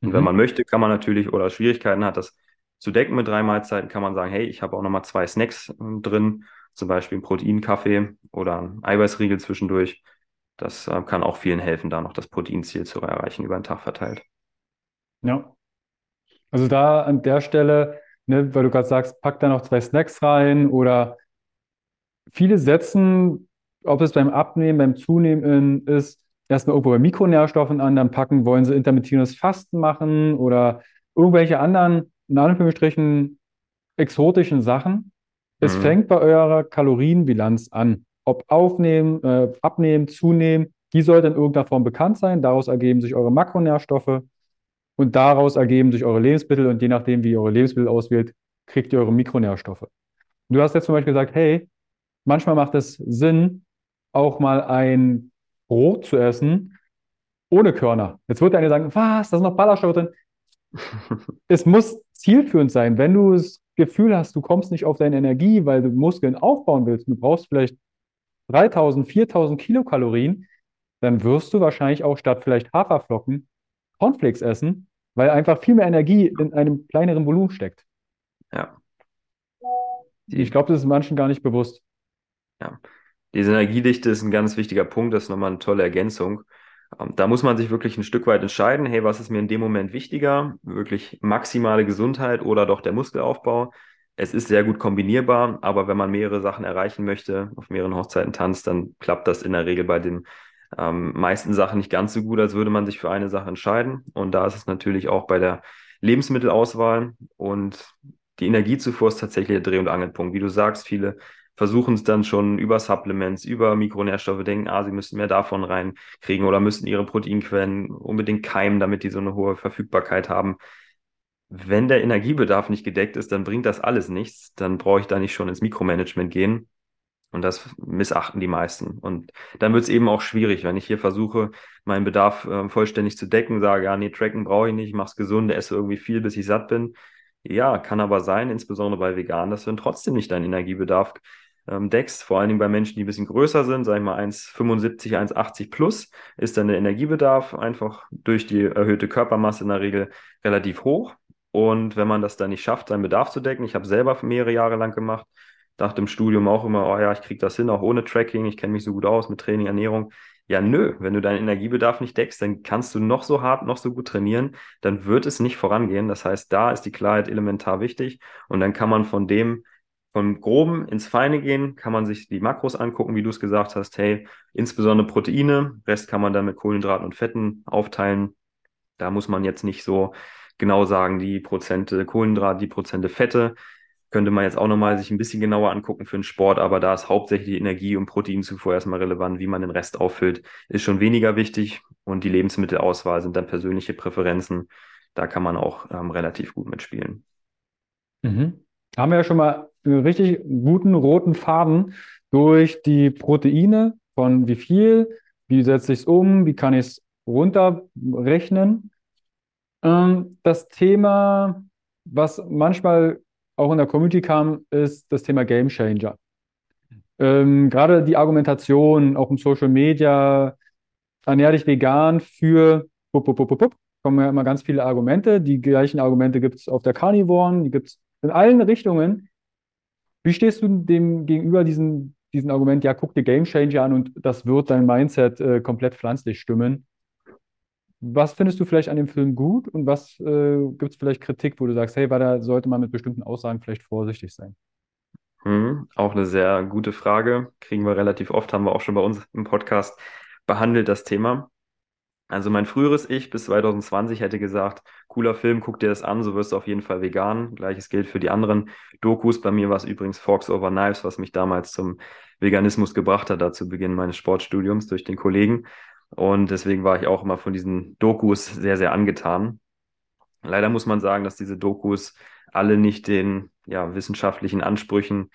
Und mhm. wenn man möchte, kann man natürlich oder Schwierigkeiten hat, das zu decken mit drei Mahlzeiten, kann man sagen, hey, ich habe auch nochmal zwei Snacks äh, drin, zum Beispiel einen Proteinkaffee oder einen Eiweißriegel zwischendurch. Das äh, kann auch vielen helfen, da noch das Proteinziel zu erreichen über den Tag verteilt. Ja. Also da an der Stelle, ne, weil du gerade sagst, pack da noch zwei Snacks rein oder viele setzen, ob es beim Abnehmen, beim Zunehmen ist, erstmal irgendwo bei Mikronährstoffen an, dann packen, wollen sie intermittierendes Fasten machen oder irgendwelche anderen, in Anführungsstrichen, exotischen Sachen. Es mhm. fängt bei eurer Kalorienbilanz an ob aufnehmen, äh, abnehmen, zunehmen, die sollte in irgendeiner Form bekannt sein. Daraus ergeben sich eure Makronährstoffe und daraus ergeben sich eure Lebensmittel und je nachdem, wie ihr eure Lebensmittel auswählt, kriegt ihr eure Mikronährstoffe. Du hast jetzt zum Beispiel gesagt, hey, manchmal macht es Sinn, auch mal ein Brot zu essen ohne Körner. Jetzt wird der eine sagen, was, da sind noch Ballaststoffe drin. (laughs) es muss zielführend sein. Wenn du das Gefühl hast, du kommst nicht auf deine Energie, weil du Muskeln aufbauen willst, du brauchst vielleicht 3000, 4000 Kilokalorien, dann wirst du wahrscheinlich auch statt vielleicht Haferflocken Cornflakes essen, weil einfach viel mehr Energie in einem kleineren Volumen steckt. Ja. Ich glaube, das ist manchen gar nicht bewusst. Ja. Diese Energiedichte ist ein ganz wichtiger Punkt, das ist nochmal eine tolle Ergänzung. Ähm, da muss man sich wirklich ein Stück weit entscheiden, hey, was ist mir in dem Moment wichtiger? Wirklich maximale Gesundheit oder doch der Muskelaufbau? es ist sehr gut kombinierbar, aber wenn man mehrere Sachen erreichen möchte, auf mehreren Hochzeiten tanzt, dann klappt das in der Regel bei den ähm, meisten Sachen nicht ganz so gut, als würde man sich für eine Sache entscheiden. Und da ist es natürlich auch bei der Lebensmittelauswahl und die Energiezufuhr ist tatsächlich der Dreh- und Angelpunkt. Wie du sagst, viele versuchen es dann schon über Supplements, über Mikronährstoffe, denken, ah, sie müssten mehr davon reinkriegen oder müssten ihre Proteinquellen unbedingt keimen, damit die so eine hohe Verfügbarkeit haben wenn der Energiebedarf nicht gedeckt ist, dann bringt das alles nichts. Dann brauche ich da nicht schon ins Mikromanagement gehen. Und das missachten die meisten. Und dann wird es eben auch schwierig, wenn ich hier versuche, meinen Bedarf äh, vollständig zu decken, sage, ja, nee, tracken brauche ich nicht, ich mache es gesund, esse irgendwie viel, bis ich satt bin. Ja, kann aber sein, insbesondere bei Vegan, dass dann trotzdem nicht deinen Energiebedarf ähm, deckst, vor allen Dingen bei Menschen, die ein bisschen größer sind, sag ich mal 1,75, 1,80 plus, ist dann der Energiebedarf einfach durch die erhöhte Körpermasse in der Regel relativ hoch. Und wenn man das dann nicht schafft, seinen Bedarf zu decken, ich habe selber mehrere Jahre lang gemacht, dachte im Studium auch immer, oh ja, ich kriege das hin, auch ohne Tracking, ich kenne mich so gut aus mit Training, Ernährung. Ja, nö, wenn du deinen Energiebedarf nicht deckst, dann kannst du noch so hart, noch so gut trainieren, dann wird es nicht vorangehen. Das heißt, da ist die Klarheit elementar wichtig und dann kann man von dem, vom Groben ins Feine gehen, kann man sich die Makros angucken, wie du es gesagt hast. Hey, insbesondere Proteine, Rest kann man dann mit Kohlenhydraten und Fetten aufteilen. Da muss man jetzt nicht so genau sagen, die Prozente Kohlenhydrat, die Prozente Fette. Könnte man jetzt auch nochmal sich ein bisschen genauer angucken für den Sport, aber da ist hauptsächlich Energie- und Proteinzufuhr erstmal relevant. Wie man den Rest auffüllt, ist schon weniger wichtig. Und die Lebensmittelauswahl sind dann persönliche Präferenzen. Da kann man auch ähm, relativ gut mitspielen. Mhm. Haben wir ja schon mal richtig guten roten Faden durch die Proteine von wie viel, wie setze ich es um, wie kann ich es runterrechnen. Ähm, das Thema, was manchmal auch in der Community kam, ist das Thema Game Changer. Ähm, gerade die Argumentation, auch im Social Media, ernähr dich vegan für bup, bup, bup, bup, kommen ja immer ganz viele Argumente. Die gleichen Argumente gibt es auf der Carnivoren, die gibt es in allen Richtungen. Wie stehst du dem gegenüber diesem, diesem Argument, ja, guck dir Game Changer an und das wird dein Mindset äh, komplett pflanzlich stimmen? Was findest du vielleicht an dem Film gut und was äh, gibt es vielleicht Kritik, wo du sagst, hey, da sollte man mit bestimmten Aussagen vielleicht vorsichtig sein? Hm, auch eine sehr gute Frage. Kriegen wir relativ oft, haben wir auch schon bei uns im Podcast behandelt, das Thema. Also mein früheres Ich bis 2020 hätte gesagt, cooler Film, guck dir das an, so wirst du auf jeden Fall vegan. Gleiches gilt für die anderen Dokus. Bei mir war es übrigens Forks Over Knives, was mich damals zum Veganismus gebracht hat, da zu Beginn meines Sportstudiums durch den Kollegen. Und deswegen war ich auch immer von diesen Dokus sehr, sehr angetan. Leider muss man sagen, dass diese Dokus alle nicht den ja, wissenschaftlichen Ansprüchen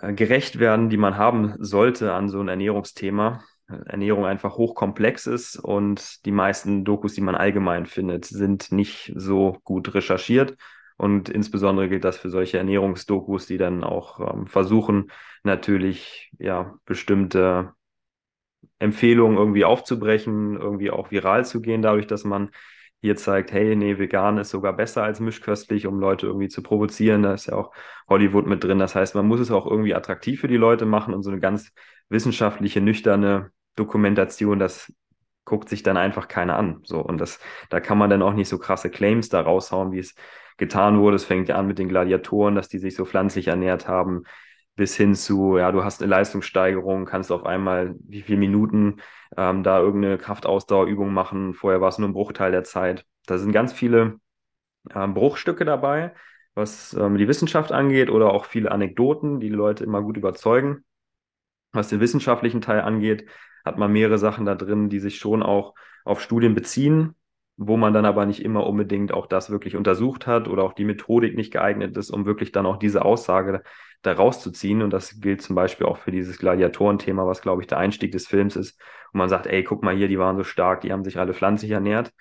äh, gerecht werden, die man haben sollte an so ein Ernährungsthema. Ernährung einfach hochkomplex ist und die meisten Dokus, die man allgemein findet, sind nicht so gut recherchiert. Und insbesondere gilt das für solche Ernährungsdokus, die dann auch ähm, versuchen, natürlich ja bestimmte Empfehlungen irgendwie aufzubrechen, irgendwie auch viral zu gehen, dadurch, dass man hier zeigt, hey, nee, vegan ist sogar besser als mischköstlich, um Leute irgendwie zu provozieren. Da ist ja auch Hollywood mit drin. Das heißt, man muss es auch irgendwie attraktiv für die Leute machen und so eine ganz wissenschaftliche, nüchterne Dokumentation, das guckt sich dann einfach keiner an. So, und das, da kann man dann auch nicht so krasse Claims da raushauen, wie es getan wurde. Es fängt ja an mit den Gladiatoren, dass die sich so pflanzlich ernährt haben bis hin zu, ja, du hast eine Leistungssteigerung, kannst auf einmal wie viele Minuten ähm, da irgendeine Kraftausdauerübung machen. Vorher war es nur ein Bruchteil der Zeit. Da sind ganz viele ähm, Bruchstücke dabei, was ähm, die Wissenschaft angeht oder auch viele Anekdoten, die die Leute immer gut überzeugen. Was den wissenschaftlichen Teil angeht, hat man mehrere Sachen da drin, die sich schon auch auf Studien beziehen, wo man dann aber nicht immer unbedingt auch das wirklich untersucht hat oder auch die Methodik nicht geeignet ist, um wirklich dann auch diese Aussage da rauszuziehen. Und das gilt zum Beispiel auch für dieses Gladiatorenthema, was, glaube ich, der Einstieg des Films ist. Und man sagt, ey, guck mal hier, die waren so stark, die haben sich alle pflanzlich ernährt.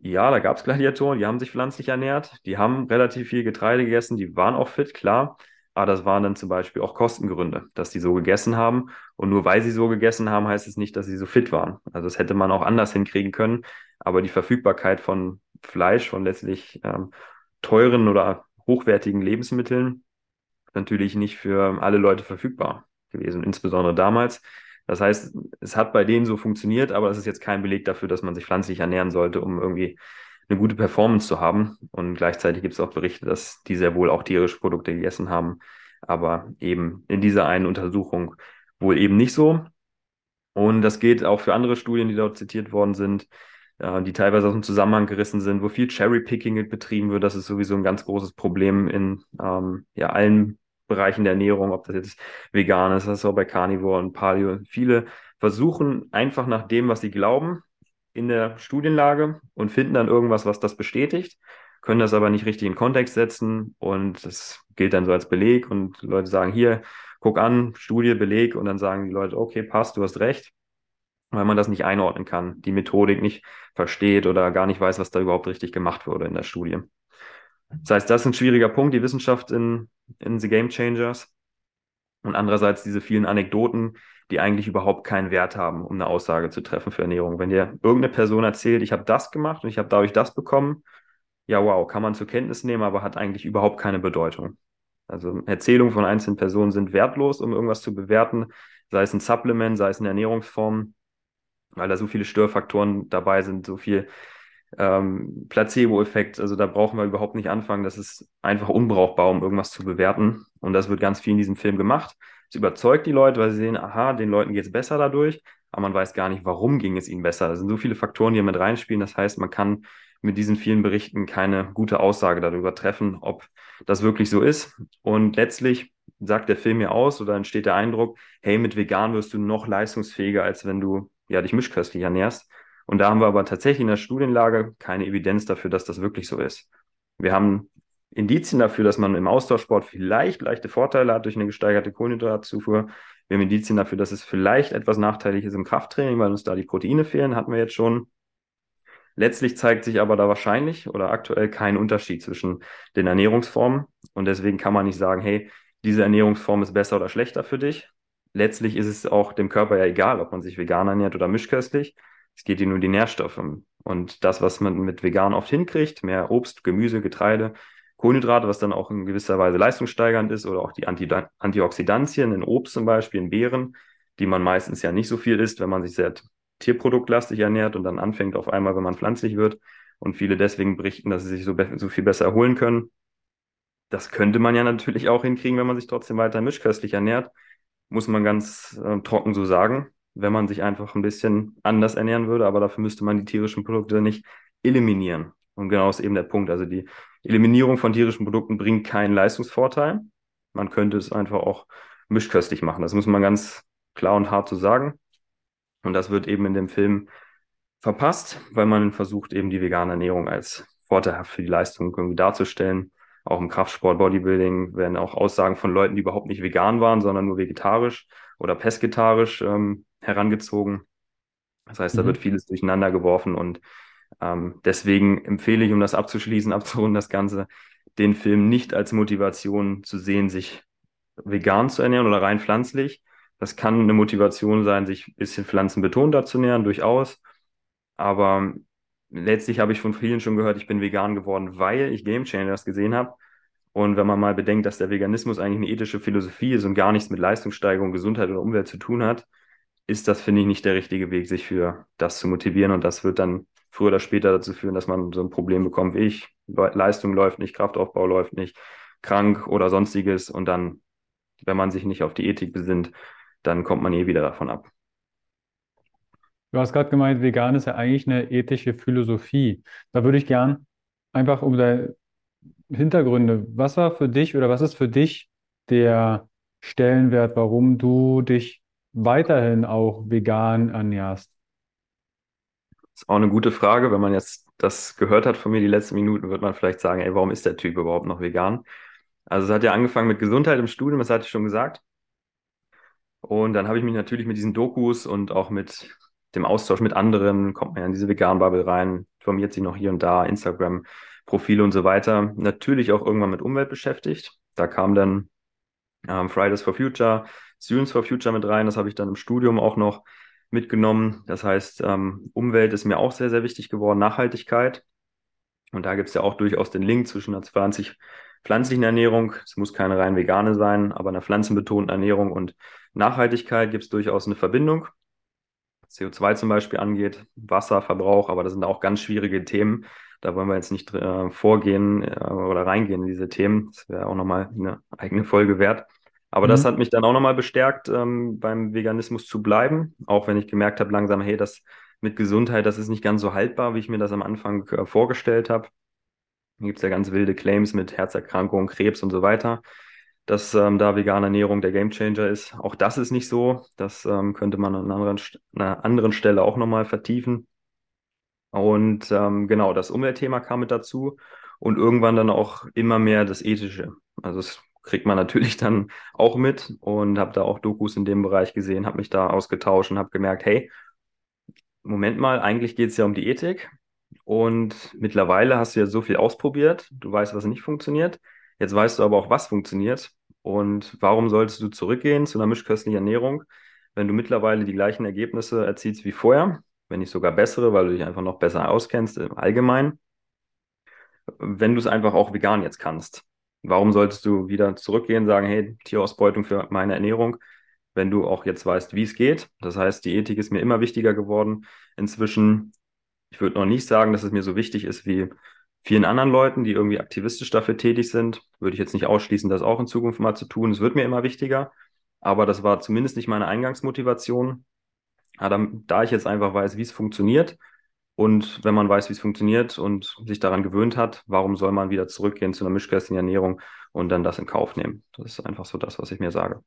Ja, da gab es Gladiatoren, die haben sich pflanzlich ernährt, die haben relativ viel Getreide gegessen, die waren auch fit, klar. Aber das waren dann zum Beispiel auch Kostengründe, dass die so gegessen haben. Und nur weil sie so gegessen haben, heißt es nicht, dass sie so fit waren. Also das hätte man auch anders hinkriegen können. Aber die Verfügbarkeit von Fleisch, von letztlich ähm, teuren oder hochwertigen Lebensmitteln, natürlich nicht für alle Leute verfügbar gewesen, insbesondere damals. Das heißt, es hat bei denen so funktioniert, aber es ist jetzt kein Beleg dafür, dass man sich pflanzlich ernähren sollte, um irgendwie eine gute Performance zu haben. Und gleichzeitig gibt es auch Berichte, dass die sehr wohl auch tierische Produkte gegessen haben, aber eben in dieser einen Untersuchung wohl eben nicht so. Und das geht auch für andere Studien, die dort zitiert worden sind, äh, die teilweise aus dem Zusammenhang gerissen sind, wo viel Cherry-Picking betrieben wird. Das ist sowieso ein ganz großes Problem in ähm, ja, allen Bereichen der Ernährung, ob das jetzt vegan ist, das ist auch bei Carnivore und Paleo. Viele versuchen einfach nach dem, was sie glauben, in der Studienlage und finden dann irgendwas, was das bestätigt, können das aber nicht richtig in Kontext setzen und das gilt dann so als Beleg und Leute sagen hier, guck an, Studie, Beleg und dann sagen die Leute, okay, passt, du hast recht, weil man das nicht einordnen kann, die Methodik nicht versteht oder gar nicht weiß, was da überhaupt richtig gemacht wurde in der Studie. Das heißt, das ist ein schwieriger Punkt, die Wissenschaft in, in The Game Changers. Und andererseits diese vielen Anekdoten, die eigentlich überhaupt keinen Wert haben, um eine Aussage zu treffen für Ernährung. Wenn dir irgendeine Person erzählt, ich habe das gemacht und ich habe dadurch das bekommen, ja, wow, kann man zur Kenntnis nehmen, aber hat eigentlich überhaupt keine Bedeutung. Also Erzählungen von einzelnen Personen sind wertlos, um irgendwas zu bewerten, sei es ein Supplement, sei es eine Ernährungsform, weil da so viele Störfaktoren dabei sind, so viel ähm, Placebo-Effekt. Also da brauchen wir überhaupt nicht anfangen. Das ist einfach unbrauchbar, um irgendwas zu bewerten. Und das wird ganz viel in diesem Film gemacht. Es überzeugt die Leute, weil sie sehen, aha, den Leuten geht es besser dadurch, aber man weiß gar nicht, warum ging es ihnen besser. Es sind so viele Faktoren, die mit reinspielen. Das heißt, man kann mit diesen vielen Berichten keine gute Aussage darüber treffen, ob das wirklich so ist. Und letztlich sagt der Film ja aus oder entsteht der Eindruck, hey, mit vegan wirst du noch leistungsfähiger, als wenn du ja, dich mischköstlich ernährst. Und da haben wir aber tatsächlich in der Studienlage keine Evidenz dafür, dass das wirklich so ist. Wir haben Indizien dafür, dass man im Austauschsport vielleicht leichte Vorteile hat durch eine gesteigerte Kohlenhydratzufuhr. Wir haben Indizien dafür, dass es vielleicht etwas nachteilig ist im Krafttraining, weil uns da die Proteine fehlen, hatten wir jetzt schon. Letztlich zeigt sich aber da wahrscheinlich oder aktuell kein Unterschied zwischen den Ernährungsformen. Und deswegen kann man nicht sagen, hey, diese Ernährungsform ist besser oder schlechter für dich. Letztlich ist es auch dem Körper ja egal, ob man sich vegan ernährt oder mischköstlich. Es geht ihm nur die Nährstoffe. Und das, was man mit vegan oft hinkriegt, mehr Obst, Gemüse, Getreide, Kohlenhydrate, was dann auch in gewisser Weise leistungssteigernd ist, oder auch die Anti Antioxidantien in Obst zum Beispiel, in Beeren, die man meistens ja nicht so viel isst, wenn man sich sehr tierproduktlastig ernährt und dann anfängt auf einmal, wenn man pflanzlich wird. Und viele deswegen berichten, dass sie sich so, so viel besser erholen können. Das könnte man ja natürlich auch hinkriegen, wenn man sich trotzdem weiter mischköstlich ernährt, muss man ganz äh, trocken so sagen wenn man sich einfach ein bisschen anders ernähren würde, aber dafür müsste man die tierischen Produkte nicht eliminieren. Und genau ist eben der Punkt. Also die Eliminierung von tierischen Produkten bringt keinen Leistungsvorteil. Man könnte es einfach auch mischköstlich machen. Das muss man ganz klar und hart so sagen. Und das wird eben in dem Film verpasst, weil man versucht, eben die vegane Ernährung als vorteilhaft für die Leistung irgendwie darzustellen. Auch im Kraftsport, Bodybuilding werden auch Aussagen von Leuten, die überhaupt nicht vegan waren, sondern nur vegetarisch oder pesketarisch ähm, herangezogen. Das heißt, da mhm. wird vieles durcheinander geworfen und ähm, deswegen empfehle ich, um das abzuschließen, (laughs) abzurunden, das Ganze, den Film nicht als Motivation zu sehen, sich vegan zu ernähren oder rein pflanzlich. Das kann eine Motivation sein, sich ein bisschen pflanzenbetonter zu nähern, durchaus. Aber letztlich habe ich von vielen schon gehört, ich bin vegan geworden, weil ich Game Changers gesehen habe. Und wenn man mal bedenkt, dass der Veganismus eigentlich eine ethische Philosophie ist und gar nichts mit Leistungssteigerung, Gesundheit oder Umwelt zu tun hat, ist das, finde ich, nicht der richtige Weg, sich für das zu motivieren. Und das wird dann früher oder später dazu führen, dass man so ein Problem bekommt wie ich. Leistung läuft nicht, Kraftaufbau läuft nicht, krank oder sonstiges. Und dann, wenn man sich nicht auf die Ethik besinnt, dann kommt man eh wieder davon ab. Du hast gerade gemeint, vegan ist ja eigentlich eine ethische Philosophie. Da würde ich gern einfach um deine Hintergründe, was war für dich oder was ist für dich der Stellenwert, warum du dich weiterhin auch vegan ernährst? Ist auch eine gute Frage. Wenn man jetzt das gehört hat von mir die letzten Minuten, wird man vielleicht sagen, ey, warum ist der Typ überhaupt noch vegan? Also es hat ja angefangen mit Gesundheit im Studium, das hatte ich schon gesagt. Und dann habe ich mich natürlich mit diesen Dokus und auch mit dem Austausch mit anderen, kommt man ja in diese Vegan-Bubble rein, informiert sich noch hier und da, Instagram-Profile und so weiter. Natürlich auch irgendwann mit Umwelt beschäftigt. Da kam dann ähm, Fridays for Future, Students for Future mit rein. Das habe ich dann im Studium auch noch mitgenommen. Das heißt, ähm, Umwelt ist mir auch sehr, sehr wichtig geworden, Nachhaltigkeit. Und da gibt es ja auch durchaus den Link zwischen einer 20 pflanzlichen Ernährung, es muss keine rein vegane sein, aber einer pflanzenbetonten Ernährung und Nachhaltigkeit gibt es durchaus eine Verbindung. CO2 zum Beispiel angeht, Wasserverbrauch, aber das sind auch ganz schwierige Themen. Da wollen wir jetzt nicht äh, vorgehen äh, oder reingehen in diese Themen. Das wäre auch nochmal eine eigene Folge wert. Aber mhm. das hat mich dann auch nochmal bestärkt, ähm, beim Veganismus zu bleiben, auch wenn ich gemerkt habe langsam, hey, das mit Gesundheit, das ist nicht ganz so haltbar, wie ich mir das am Anfang äh, vorgestellt habe. Da gibt es ja ganz wilde Claims mit Herzerkrankungen, Krebs und so weiter, dass ähm, da vegane Ernährung der Gamechanger ist. Auch das ist nicht so. Das ähm, könnte man an einer anderen, einer anderen Stelle auch nochmal vertiefen. Und ähm, genau, das Umweltthema kam mit dazu und irgendwann dann auch immer mehr das Ethische. Also es kriegt man natürlich (laughs) dann auch mit und habe da auch Dokus in dem Bereich gesehen, habe mich da ausgetauscht und habe gemerkt, hey, Moment mal, eigentlich geht es ja um die Ethik und mittlerweile hast du ja so viel ausprobiert, du weißt, was nicht funktioniert, jetzt weißt du aber auch, was funktioniert Und warum solltest du zurückgehen zu einer mischköstlichen Ernährung, wenn du mittlerweile die gleichen Ergebnisse erzielst wie vorher, wenn nicht sogar bessere, weil du dich einfach noch besser auskennst im Allgemeinen, wenn du es einfach auch vegan jetzt kannst? Warum solltest du wieder zurückgehen, sagen, hey, Tierausbeutung für meine Ernährung, wenn du auch jetzt weißt, wie es geht? Das heißt, die Ethik ist mir immer wichtiger geworden. Inzwischen, ich würde noch nicht sagen, dass es mir so wichtig ist wie vielen anderen Leuten, die irgendwie aktivistisch dafür tätig sind. Würde ich jetzt nicht ausschließen, das auch in Zukunft mal zu tun. Es wird mir immer wichtiger. Aber das war zumindest nicht meine Eingangsmotivation. Da ich jetzt einfach weiß, wie es funktioniert und wenn man weiß, wie es funktioniert und sich daran gewöhnt hat, warum soll man wieder zurückgehen zu einer mischköstlichen Ernährung und dann das in Kauf nehmen? Das ist einfach so das, was ich mir sage.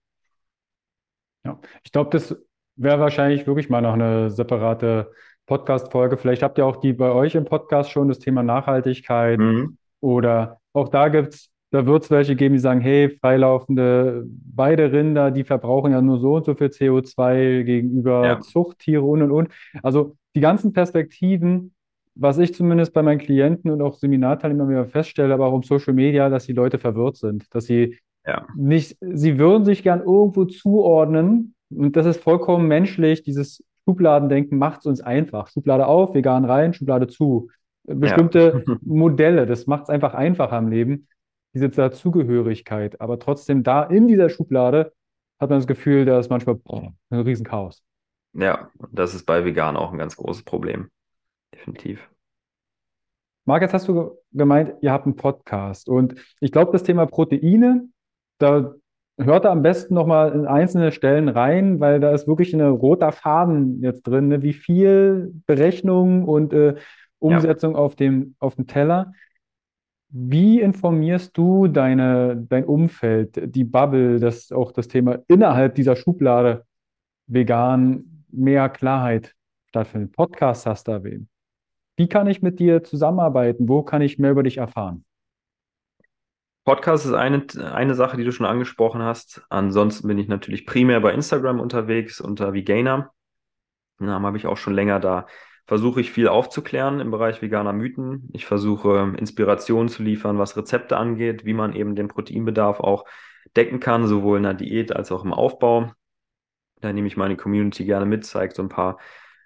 Ja, ich glaube, das wäre wahrscheinlich wirklich mal noch eine separate Podcast-Folge. Vielleicht habt ihr auch die bei euch im Podcast schon, das Thema Nachhaltigkeit. Mhm. Oder auch da gibt's, da wird es welche geben, die sagen, hey, freilaufende Weiderinder, die verbrauchen ja nur so und so viel CO2 gegenüber ja. Zuchttiere und und und. Also die ganzen Perspektiven, was ich zumindest bei meinen Klienten und auch Seminarteilnehmern immer feststelle, aber auch um Social Media, dass die Leute verwirrt sind, dass sie ja. nicht, sie würden sich gern irgendwo zuordnen und das ist vollkommen menschlich, dieses Schubladendenken macht es uns einfach. Schublade auf, vegan rein, Schublade zu. Bestimmte ja. (laughs) Modelle, das macht es einfach einfacher im Leben, diese Dazugehörigkeit. Aber trotzdem da in dieser Schublade hat man das Gefühl, da ist manchmal boah, ein Riesenchaos. Ja, das ist bei Vegan auch ein ganz großes Problem. Definitiv. Marc, jetzt hast du gemeint, ihr habt einen Podcast. Und ich glaube, das Thema Proteine, da hört da am besten nochmal in einzelne Stellen rein, weil da ist wirklich ein roter Faden jetzt drin, ne? wie viel Berechnung und äh, Umsetzung ja. auf dem, auf dem Teller. Wie informierst du deine, dein Umfeld, die Bubble, dass auch das Thema innerhalb dieser Schublade vegan mehr Klarheit stattfindet. Podcast hast du erwähnt. Wie kann ich mit dir zusammenarbeiten? Wo kann ich mehr über dich erfahren? Podcast ist eine, eine Sache, die du schon angesprochen hast. Ansonsten bin ich natürlich primär bei Instagram unterwegs unter Vegainer. Den Namen habe ich auch schon länger da. Versuche ich viel aufzuklären im Bereich veganer Mythen. Ich versuche Inspirationen zu liefern, was Rezepte angeht, wie man eben den Proteinbedarf auch decken kann, sowohl in der Diät als auch im Aufbau. Da nehme ich meine Community gerne mit, zeige so ein paar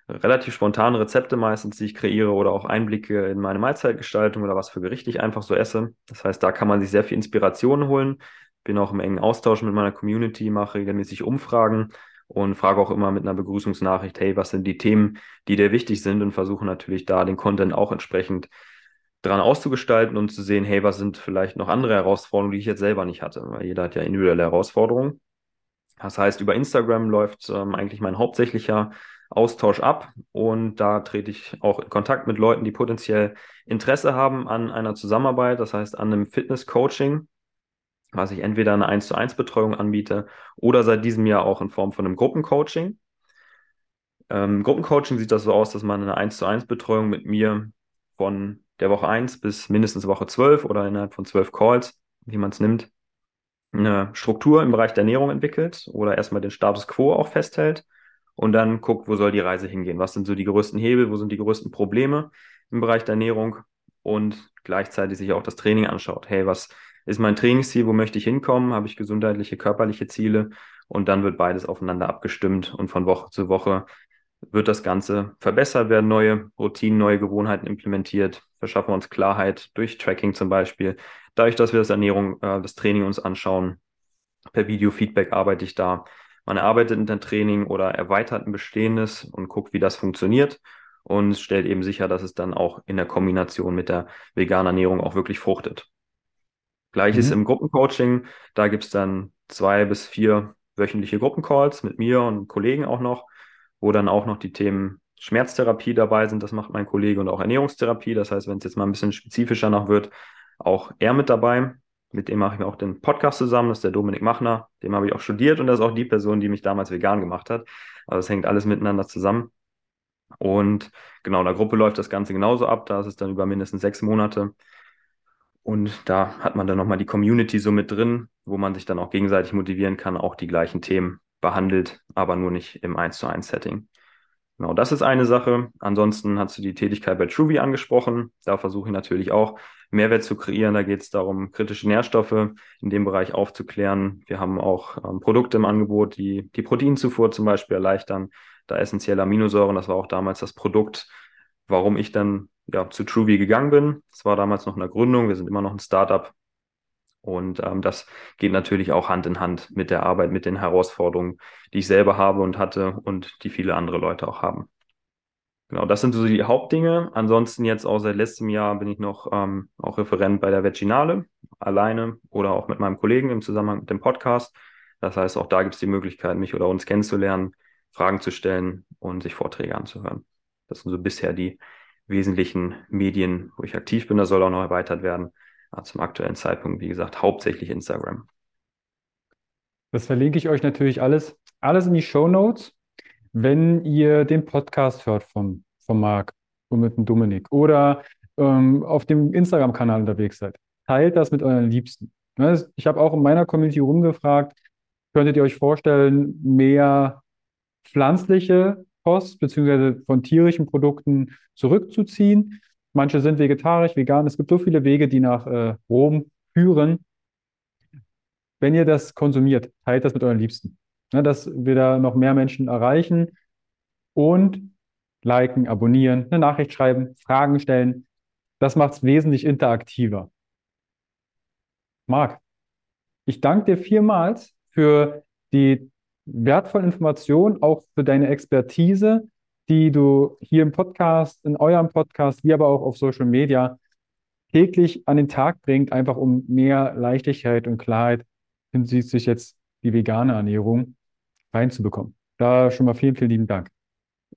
relativ spontane Rezepte meistens, die ich kreiere oder auch Einblicke in meine Mahlzeitgestaltung oder was für Gerichte ich einfach so esse. Das heißt, da kann man sich sehr viel Inspiration holen. Bin auch im engen Austausch mit meiner Community, mache regelmäßig Umfragen und frage auch immer mit einer Begrüßungsnachricht, hey, was sind die Themen, die dir wichtig sind und versuche natürlich da den Content auch entsprechend dran auszugestalten und zu sehen, hey, was sind vielleicht noch andere Herausforderungen, die ich jetzt selber nicht hatte, weil jeder hat ja individuelle Herausforderungen. Das heißt, über Instagram läuft ähm, eigentlich mein hauptsächlicher Austausch ab und da trete ich auch in Kontakt mit Leuten, die potenziell Interesse haben an einer Zusammenarbeit, das heißt an einem Fitness-Coaching, was ich entweder eine 1 zu 1 Betreuung anbiete oder seit diesem Jahr auch in Form von einem Gruppencoaching. Ähm, Gruppencoaching sieht das so aus, dass man eine 1 zu 1 Betreuung mit mir von der Woche 1 bis mindestens Woche 12 oder innerhalb von 12 Calls, wie man es nimmt, eine Struktur im Bereich der Ernährung entwickelt oder erstmal den Status quo auch festhält und dann guckt, wo soll die Reise hingehen? Was sind so die größten Hebel? Wo sind die größten Probleme im Bereich der Ernährung? Und gleichzeitig sich auch das Training anschaut. Hey, was ist mein Trainingsziel? Wo möchte ich hinkommen? Habe ich gesundheitliche, körperliche Ziele? Und dann wird beides aufeinander abgestimmt und von Woche zu Woche wird das Ganze verbessert werden, neue Routinen, neue Gewohnheiten implementiert, verschaffen wir uns Klarheit durch Tracking zum Beispiel. Dadurch, dass wir das Ernährung, äh, das Training uns anschauen, per Video-Feedback arbeite ich da man erarbeitet ein Training oder erweitert ein bestehendes und guckt, wie das funktioniert und stellt eben sicher, dass es dann auch in der Kombination mit der veganen Ernährung auch wirklich fruchtet. Gleiches mhm. im Gruppencoaching. Da gibt es dann zwei bis vier wöchentliche Gruppencalls mit mir und Kollegen auch noch, wo dann auch noch die Themen Schmerztherapie dabei sind. Das macht mein Kollege und auch Ernährungstherapie. Das heißt, wenn es jetzt mal ein bisschen spezifischer noch wird, auch er mit dabei. Mit dem mache ich mir auch den Podcast zusammen. Das ist der Dominik Machner. Dem habe ich auch studiert und das ist auch die Person, die mich damals vegan gemacht hat. Also es hängt alles miteinander zusammen. Und genau, in der Gruppe läuft das Ganze genauso ab. Da ist es dann über mindestens sechs Monate. Und da hat man dann nochmal die Community so mit drin, wo man sich dann auch gegenseitig motivieren kann, auch die gleichen Themen behandelt, aber nur nicht im 1 zu 1 Setting. Genau, das ist eine Sache. Ansonsten hast du die Tätigkeit bei Truvy angesprochen. Da versuche ich natürlich auch Mehrwert zu kreieren. Da geht es darum, kritische Nährstoffe in dem Bereich aufzuklären. Wir haben auch ähm, Produkte im Angebot, die die Proteinzufuhr zum Beispiel erleichtern, da essentielle Aminosäuren. Das war auch damals das Produkt, warum ich dann ja, zu Truvy gegangen bin. Das war damals noch in der Gründung. Wir sind immer noch ein Startup. Und ähm, das geht natürlich auch Hand in Hand mit der Arbeit, mit den Herausforderungen, die ich selber habe und hatte und die viele andere Leute auch haben. Genau, das sind so die Hauptdinge. Ansonsten jetzt auch seit letztem Jahr bin ich noch ähm, auch Referent bei der Veginale, alleine oder auch mit meinem Kollegen im Zusammenhang mit dem Podcast. Das heißt, auch da gibt es die Möglichkeit, mich oder uns kennenzulernen, Fragen zu stellen und sich Vorträge anzuhören. Das sind so bisher die wesentlichen Medien, wo ich aktiv bin. Das soll auch noch erweitert werden. Aber zum aktuellen Zeitpunkt, wie gesagt, hauptsächlich Instagram. Das verlinke ich euch natürlich alles, alles in die Show Notes. Wenn ihr den Podcast hört von, von Marc und mit dem Dominik oder ähm, auf dem Instagram-Kanal unterwegs seid, teilt das mit euren Liebsten. Ne, ich habe auch in meiner Community rumgefragt, könntet ihr euch vorstellen, mehr pflanzliche Kost beziehungsweise von tierischen Produkten zurückzuziehen? Manche sind vegetarisch, vegan. Es gibt so viele Wege, die nach äh, Rom führen. Wenn ihr das konsumiert, teilt das mit euren Liebsten. Ne, dass wir da noch mehr Menschen erreichen und liken, abonnieren, eine Nachricht schreiben, Fragen stellen. Das macht es wesentlich interaktiver. Marc, ich danke dir vielmals für die wertvollen Informationen, auch für deine Expertise die du hier im Podcast, in eurem Podcast, wie aber auch auf Social Media täglich an den Tag bringt, einfach um mehr Leichtigkeit und Klarheit hinsichtlich jetzt die vegane Ernährung reinzubekommen. Da schon mal vielen, vielen lieben Dank.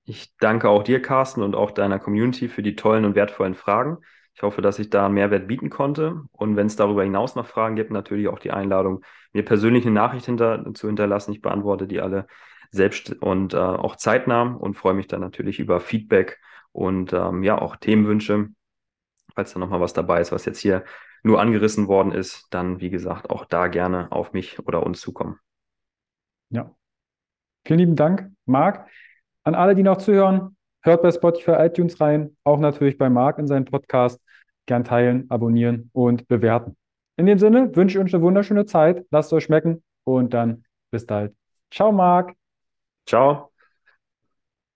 Ich danke auch dir, Carsten, und auch deiner Community für die tollen und wertvollen Fragen. Ich hoffe, dass ich da einen Mehrwert bieten konnte. Und wenn es darüber hinaus noch Fragen gibt, natürlich auch die Einladung, mir persönlich eine Nachricht hinter, zu hinterlassen. Ich beantworte die alle selbst und äh, auch zeitnah und freue mich dann natürlich über Feedback und ähm, ja auch Themenwünsche. Falls da nochmal was dabei ist, was jetzt hier nur angerissen worden ist, dann wie gesagt auch da gerne auf mich oder uns zukommen. Ja. Vielen lieben Dank, Marc. An alle, die noch zuhören, hört bei Spotify, iTunes rein, auch natürlich bei Marc in seinem Podcast. Gern teilen, abonnieren und bewerten. In dem Sinne wünsche ich euch eine wunderschöne Zeit. Lasst es euch schmecken und dann bis bald. Ciao, Marc. Ciao.